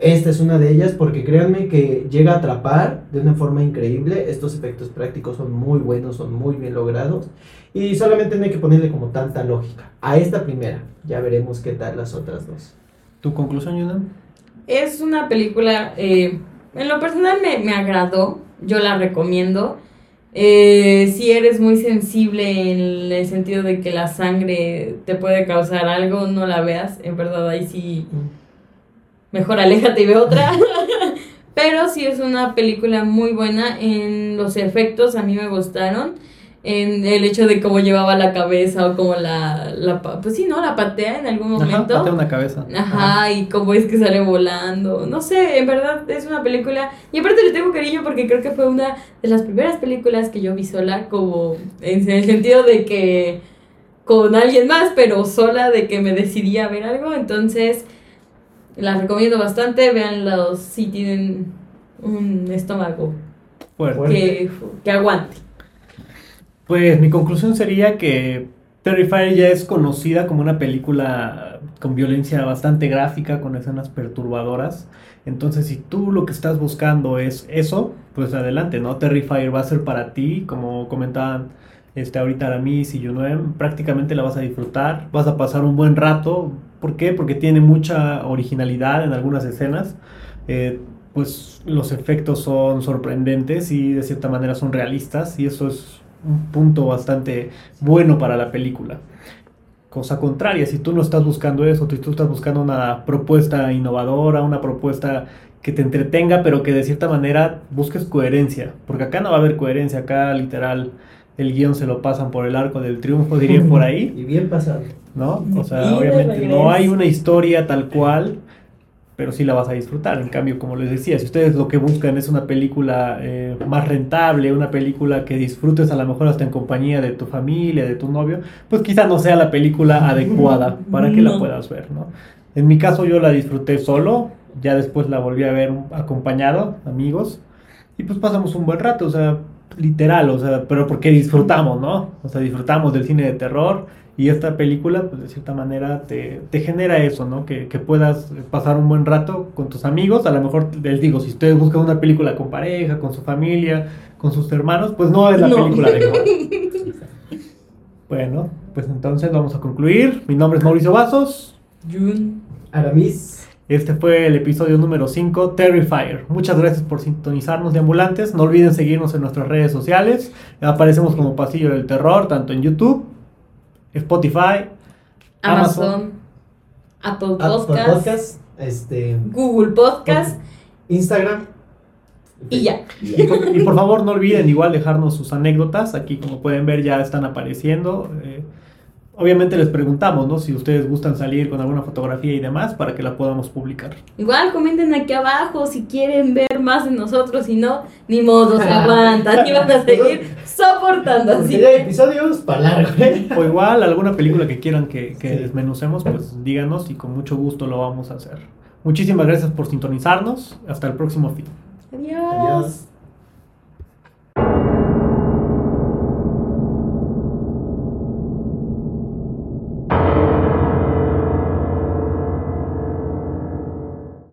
esta es una de ellas porque créanme que llega a atrapar de una forma increíble. Estos efectos prácticos son muy buenos, son muy bien logrados. Y solamente no hay que ponerle como tanta lógica. A esta primera, ya veremos qué tal las otras dos. ¿Tu conclusión, Yuna? Es una película, eh, en lo personal me, me agradó, yo la recomiendo. Eh, si eres muy sensible en el sentido de que la sangre te puede causar algo, no la veas. En verdad, ahí sí, mejor aléjate y ve otra. Pero sí es una película muy buena en los efectos, a mí me gustaron. En el hecho de cómo llevaba la cabeza o cómo la, la pues sí, ¿no? La patea en algún Ajá, momento. patea una cabeza. Ajá, y cómo es que sale volando. No sé, en verdad es una película. Y aparte le tengo cariño porque creo que fue una de las primeras películas que yo vi sola, como en el sentido de que con alguien más, pero sola, de que me decidí a ver algo. Entonces, la recomiendo bastante. Veanlos si tienen un estómago Fuerte. que, que aguante. Pues mi conclusión sería que Terrifier ya es conocida como una película con violencia bastante gráfica, con escenas perturbadoras. Entonces, si tú lo que estás buscando es eso, pues adelante, ¿no? Terrifier va a ser para ti, como comentaban este, ahorita Aramis y Junuen, prácticamente la vas a disfrutar, vas a pasar un buen rato. ¿Por qué? Porque tiene mucha originalidad en algunas escenas. Eh, pues los efectos son sorprendentes y de cierta manera son realistas y eso es un punto bastante bueno para la película. Cosa contraria, si tú no estás buscando eso, si tú estás buscando una propuesta innovadora, una propuesta que te entretenga, pero que de cierta manera busques coherencia, porque acá no va a haber coherencia, acá literal el guion se lo pasan por el arco del triunfo, diría por ahí, Y bien pasado. ¿no? O sea, obviamente no hay una historia tal cual, pero sí la vas a disfrutar. En cambio, como les decía, si ustedes lo que buscan es una película eh, más rentable, una película que disfrutes a lo mejor hasta en compañía de tu familia, de tu novio, pues quizá no sea la película adecuada para que la puedas ver, ¿no? En mi caso yo la disfruté solo, ya después la volví a ver acompañado, amigos, y pues pasamos un buen rato, o sea, literal, o sea, pero porque disfrutamos, ¿no? O sea, disfrutamos del cine de terror y esta película, pues de cierta manera te, te genera eso, ¿no? Que, que puedas pasar un buen rato con tus amigos, a lo mejor les digo, si ustedes buscan una película con pareja, con su familia, con sus hermanos, pues no es la No. película adecuada. Bueno, pues entonces vamos a concluir. Mi nombre es Mauricio Vasos. Jun. Aramis. Este fue el episodio número 5, Terrifier. Muchas gracias por sintonizarnos de ambulantes. No olviden seguirnos en nuestras redes sociales. Aparecemos como Pasillo del Terror, tanto en YouTube, Spotify, Amazon, Apple Apple Podcast, Podcast, este, Google Podcast Instagram. y ya. Y por, y por favor no olviden igual dejarnos sus anécdotas. Aquí como pueden ver ya están apareciendo. Eh, obviamente les preguntamos, ¿no? Si ustedes gustan salir con alguna fotografía y demás para que la podamos publicar. Igual comenten aquí abajo si quieren ver más de nosotros, si no, ni modo, se aguantan y van a seguir soportando así. Hay episodios para largo, ¿eh? O igual alguna película que quieran que, que Sí. desmenucemos, pues díganos y con mucho gusto lo vamos a hacer. Muchísimas gracias por sintonizarnos. Hasta el próximo fin. Adiós. Adiós.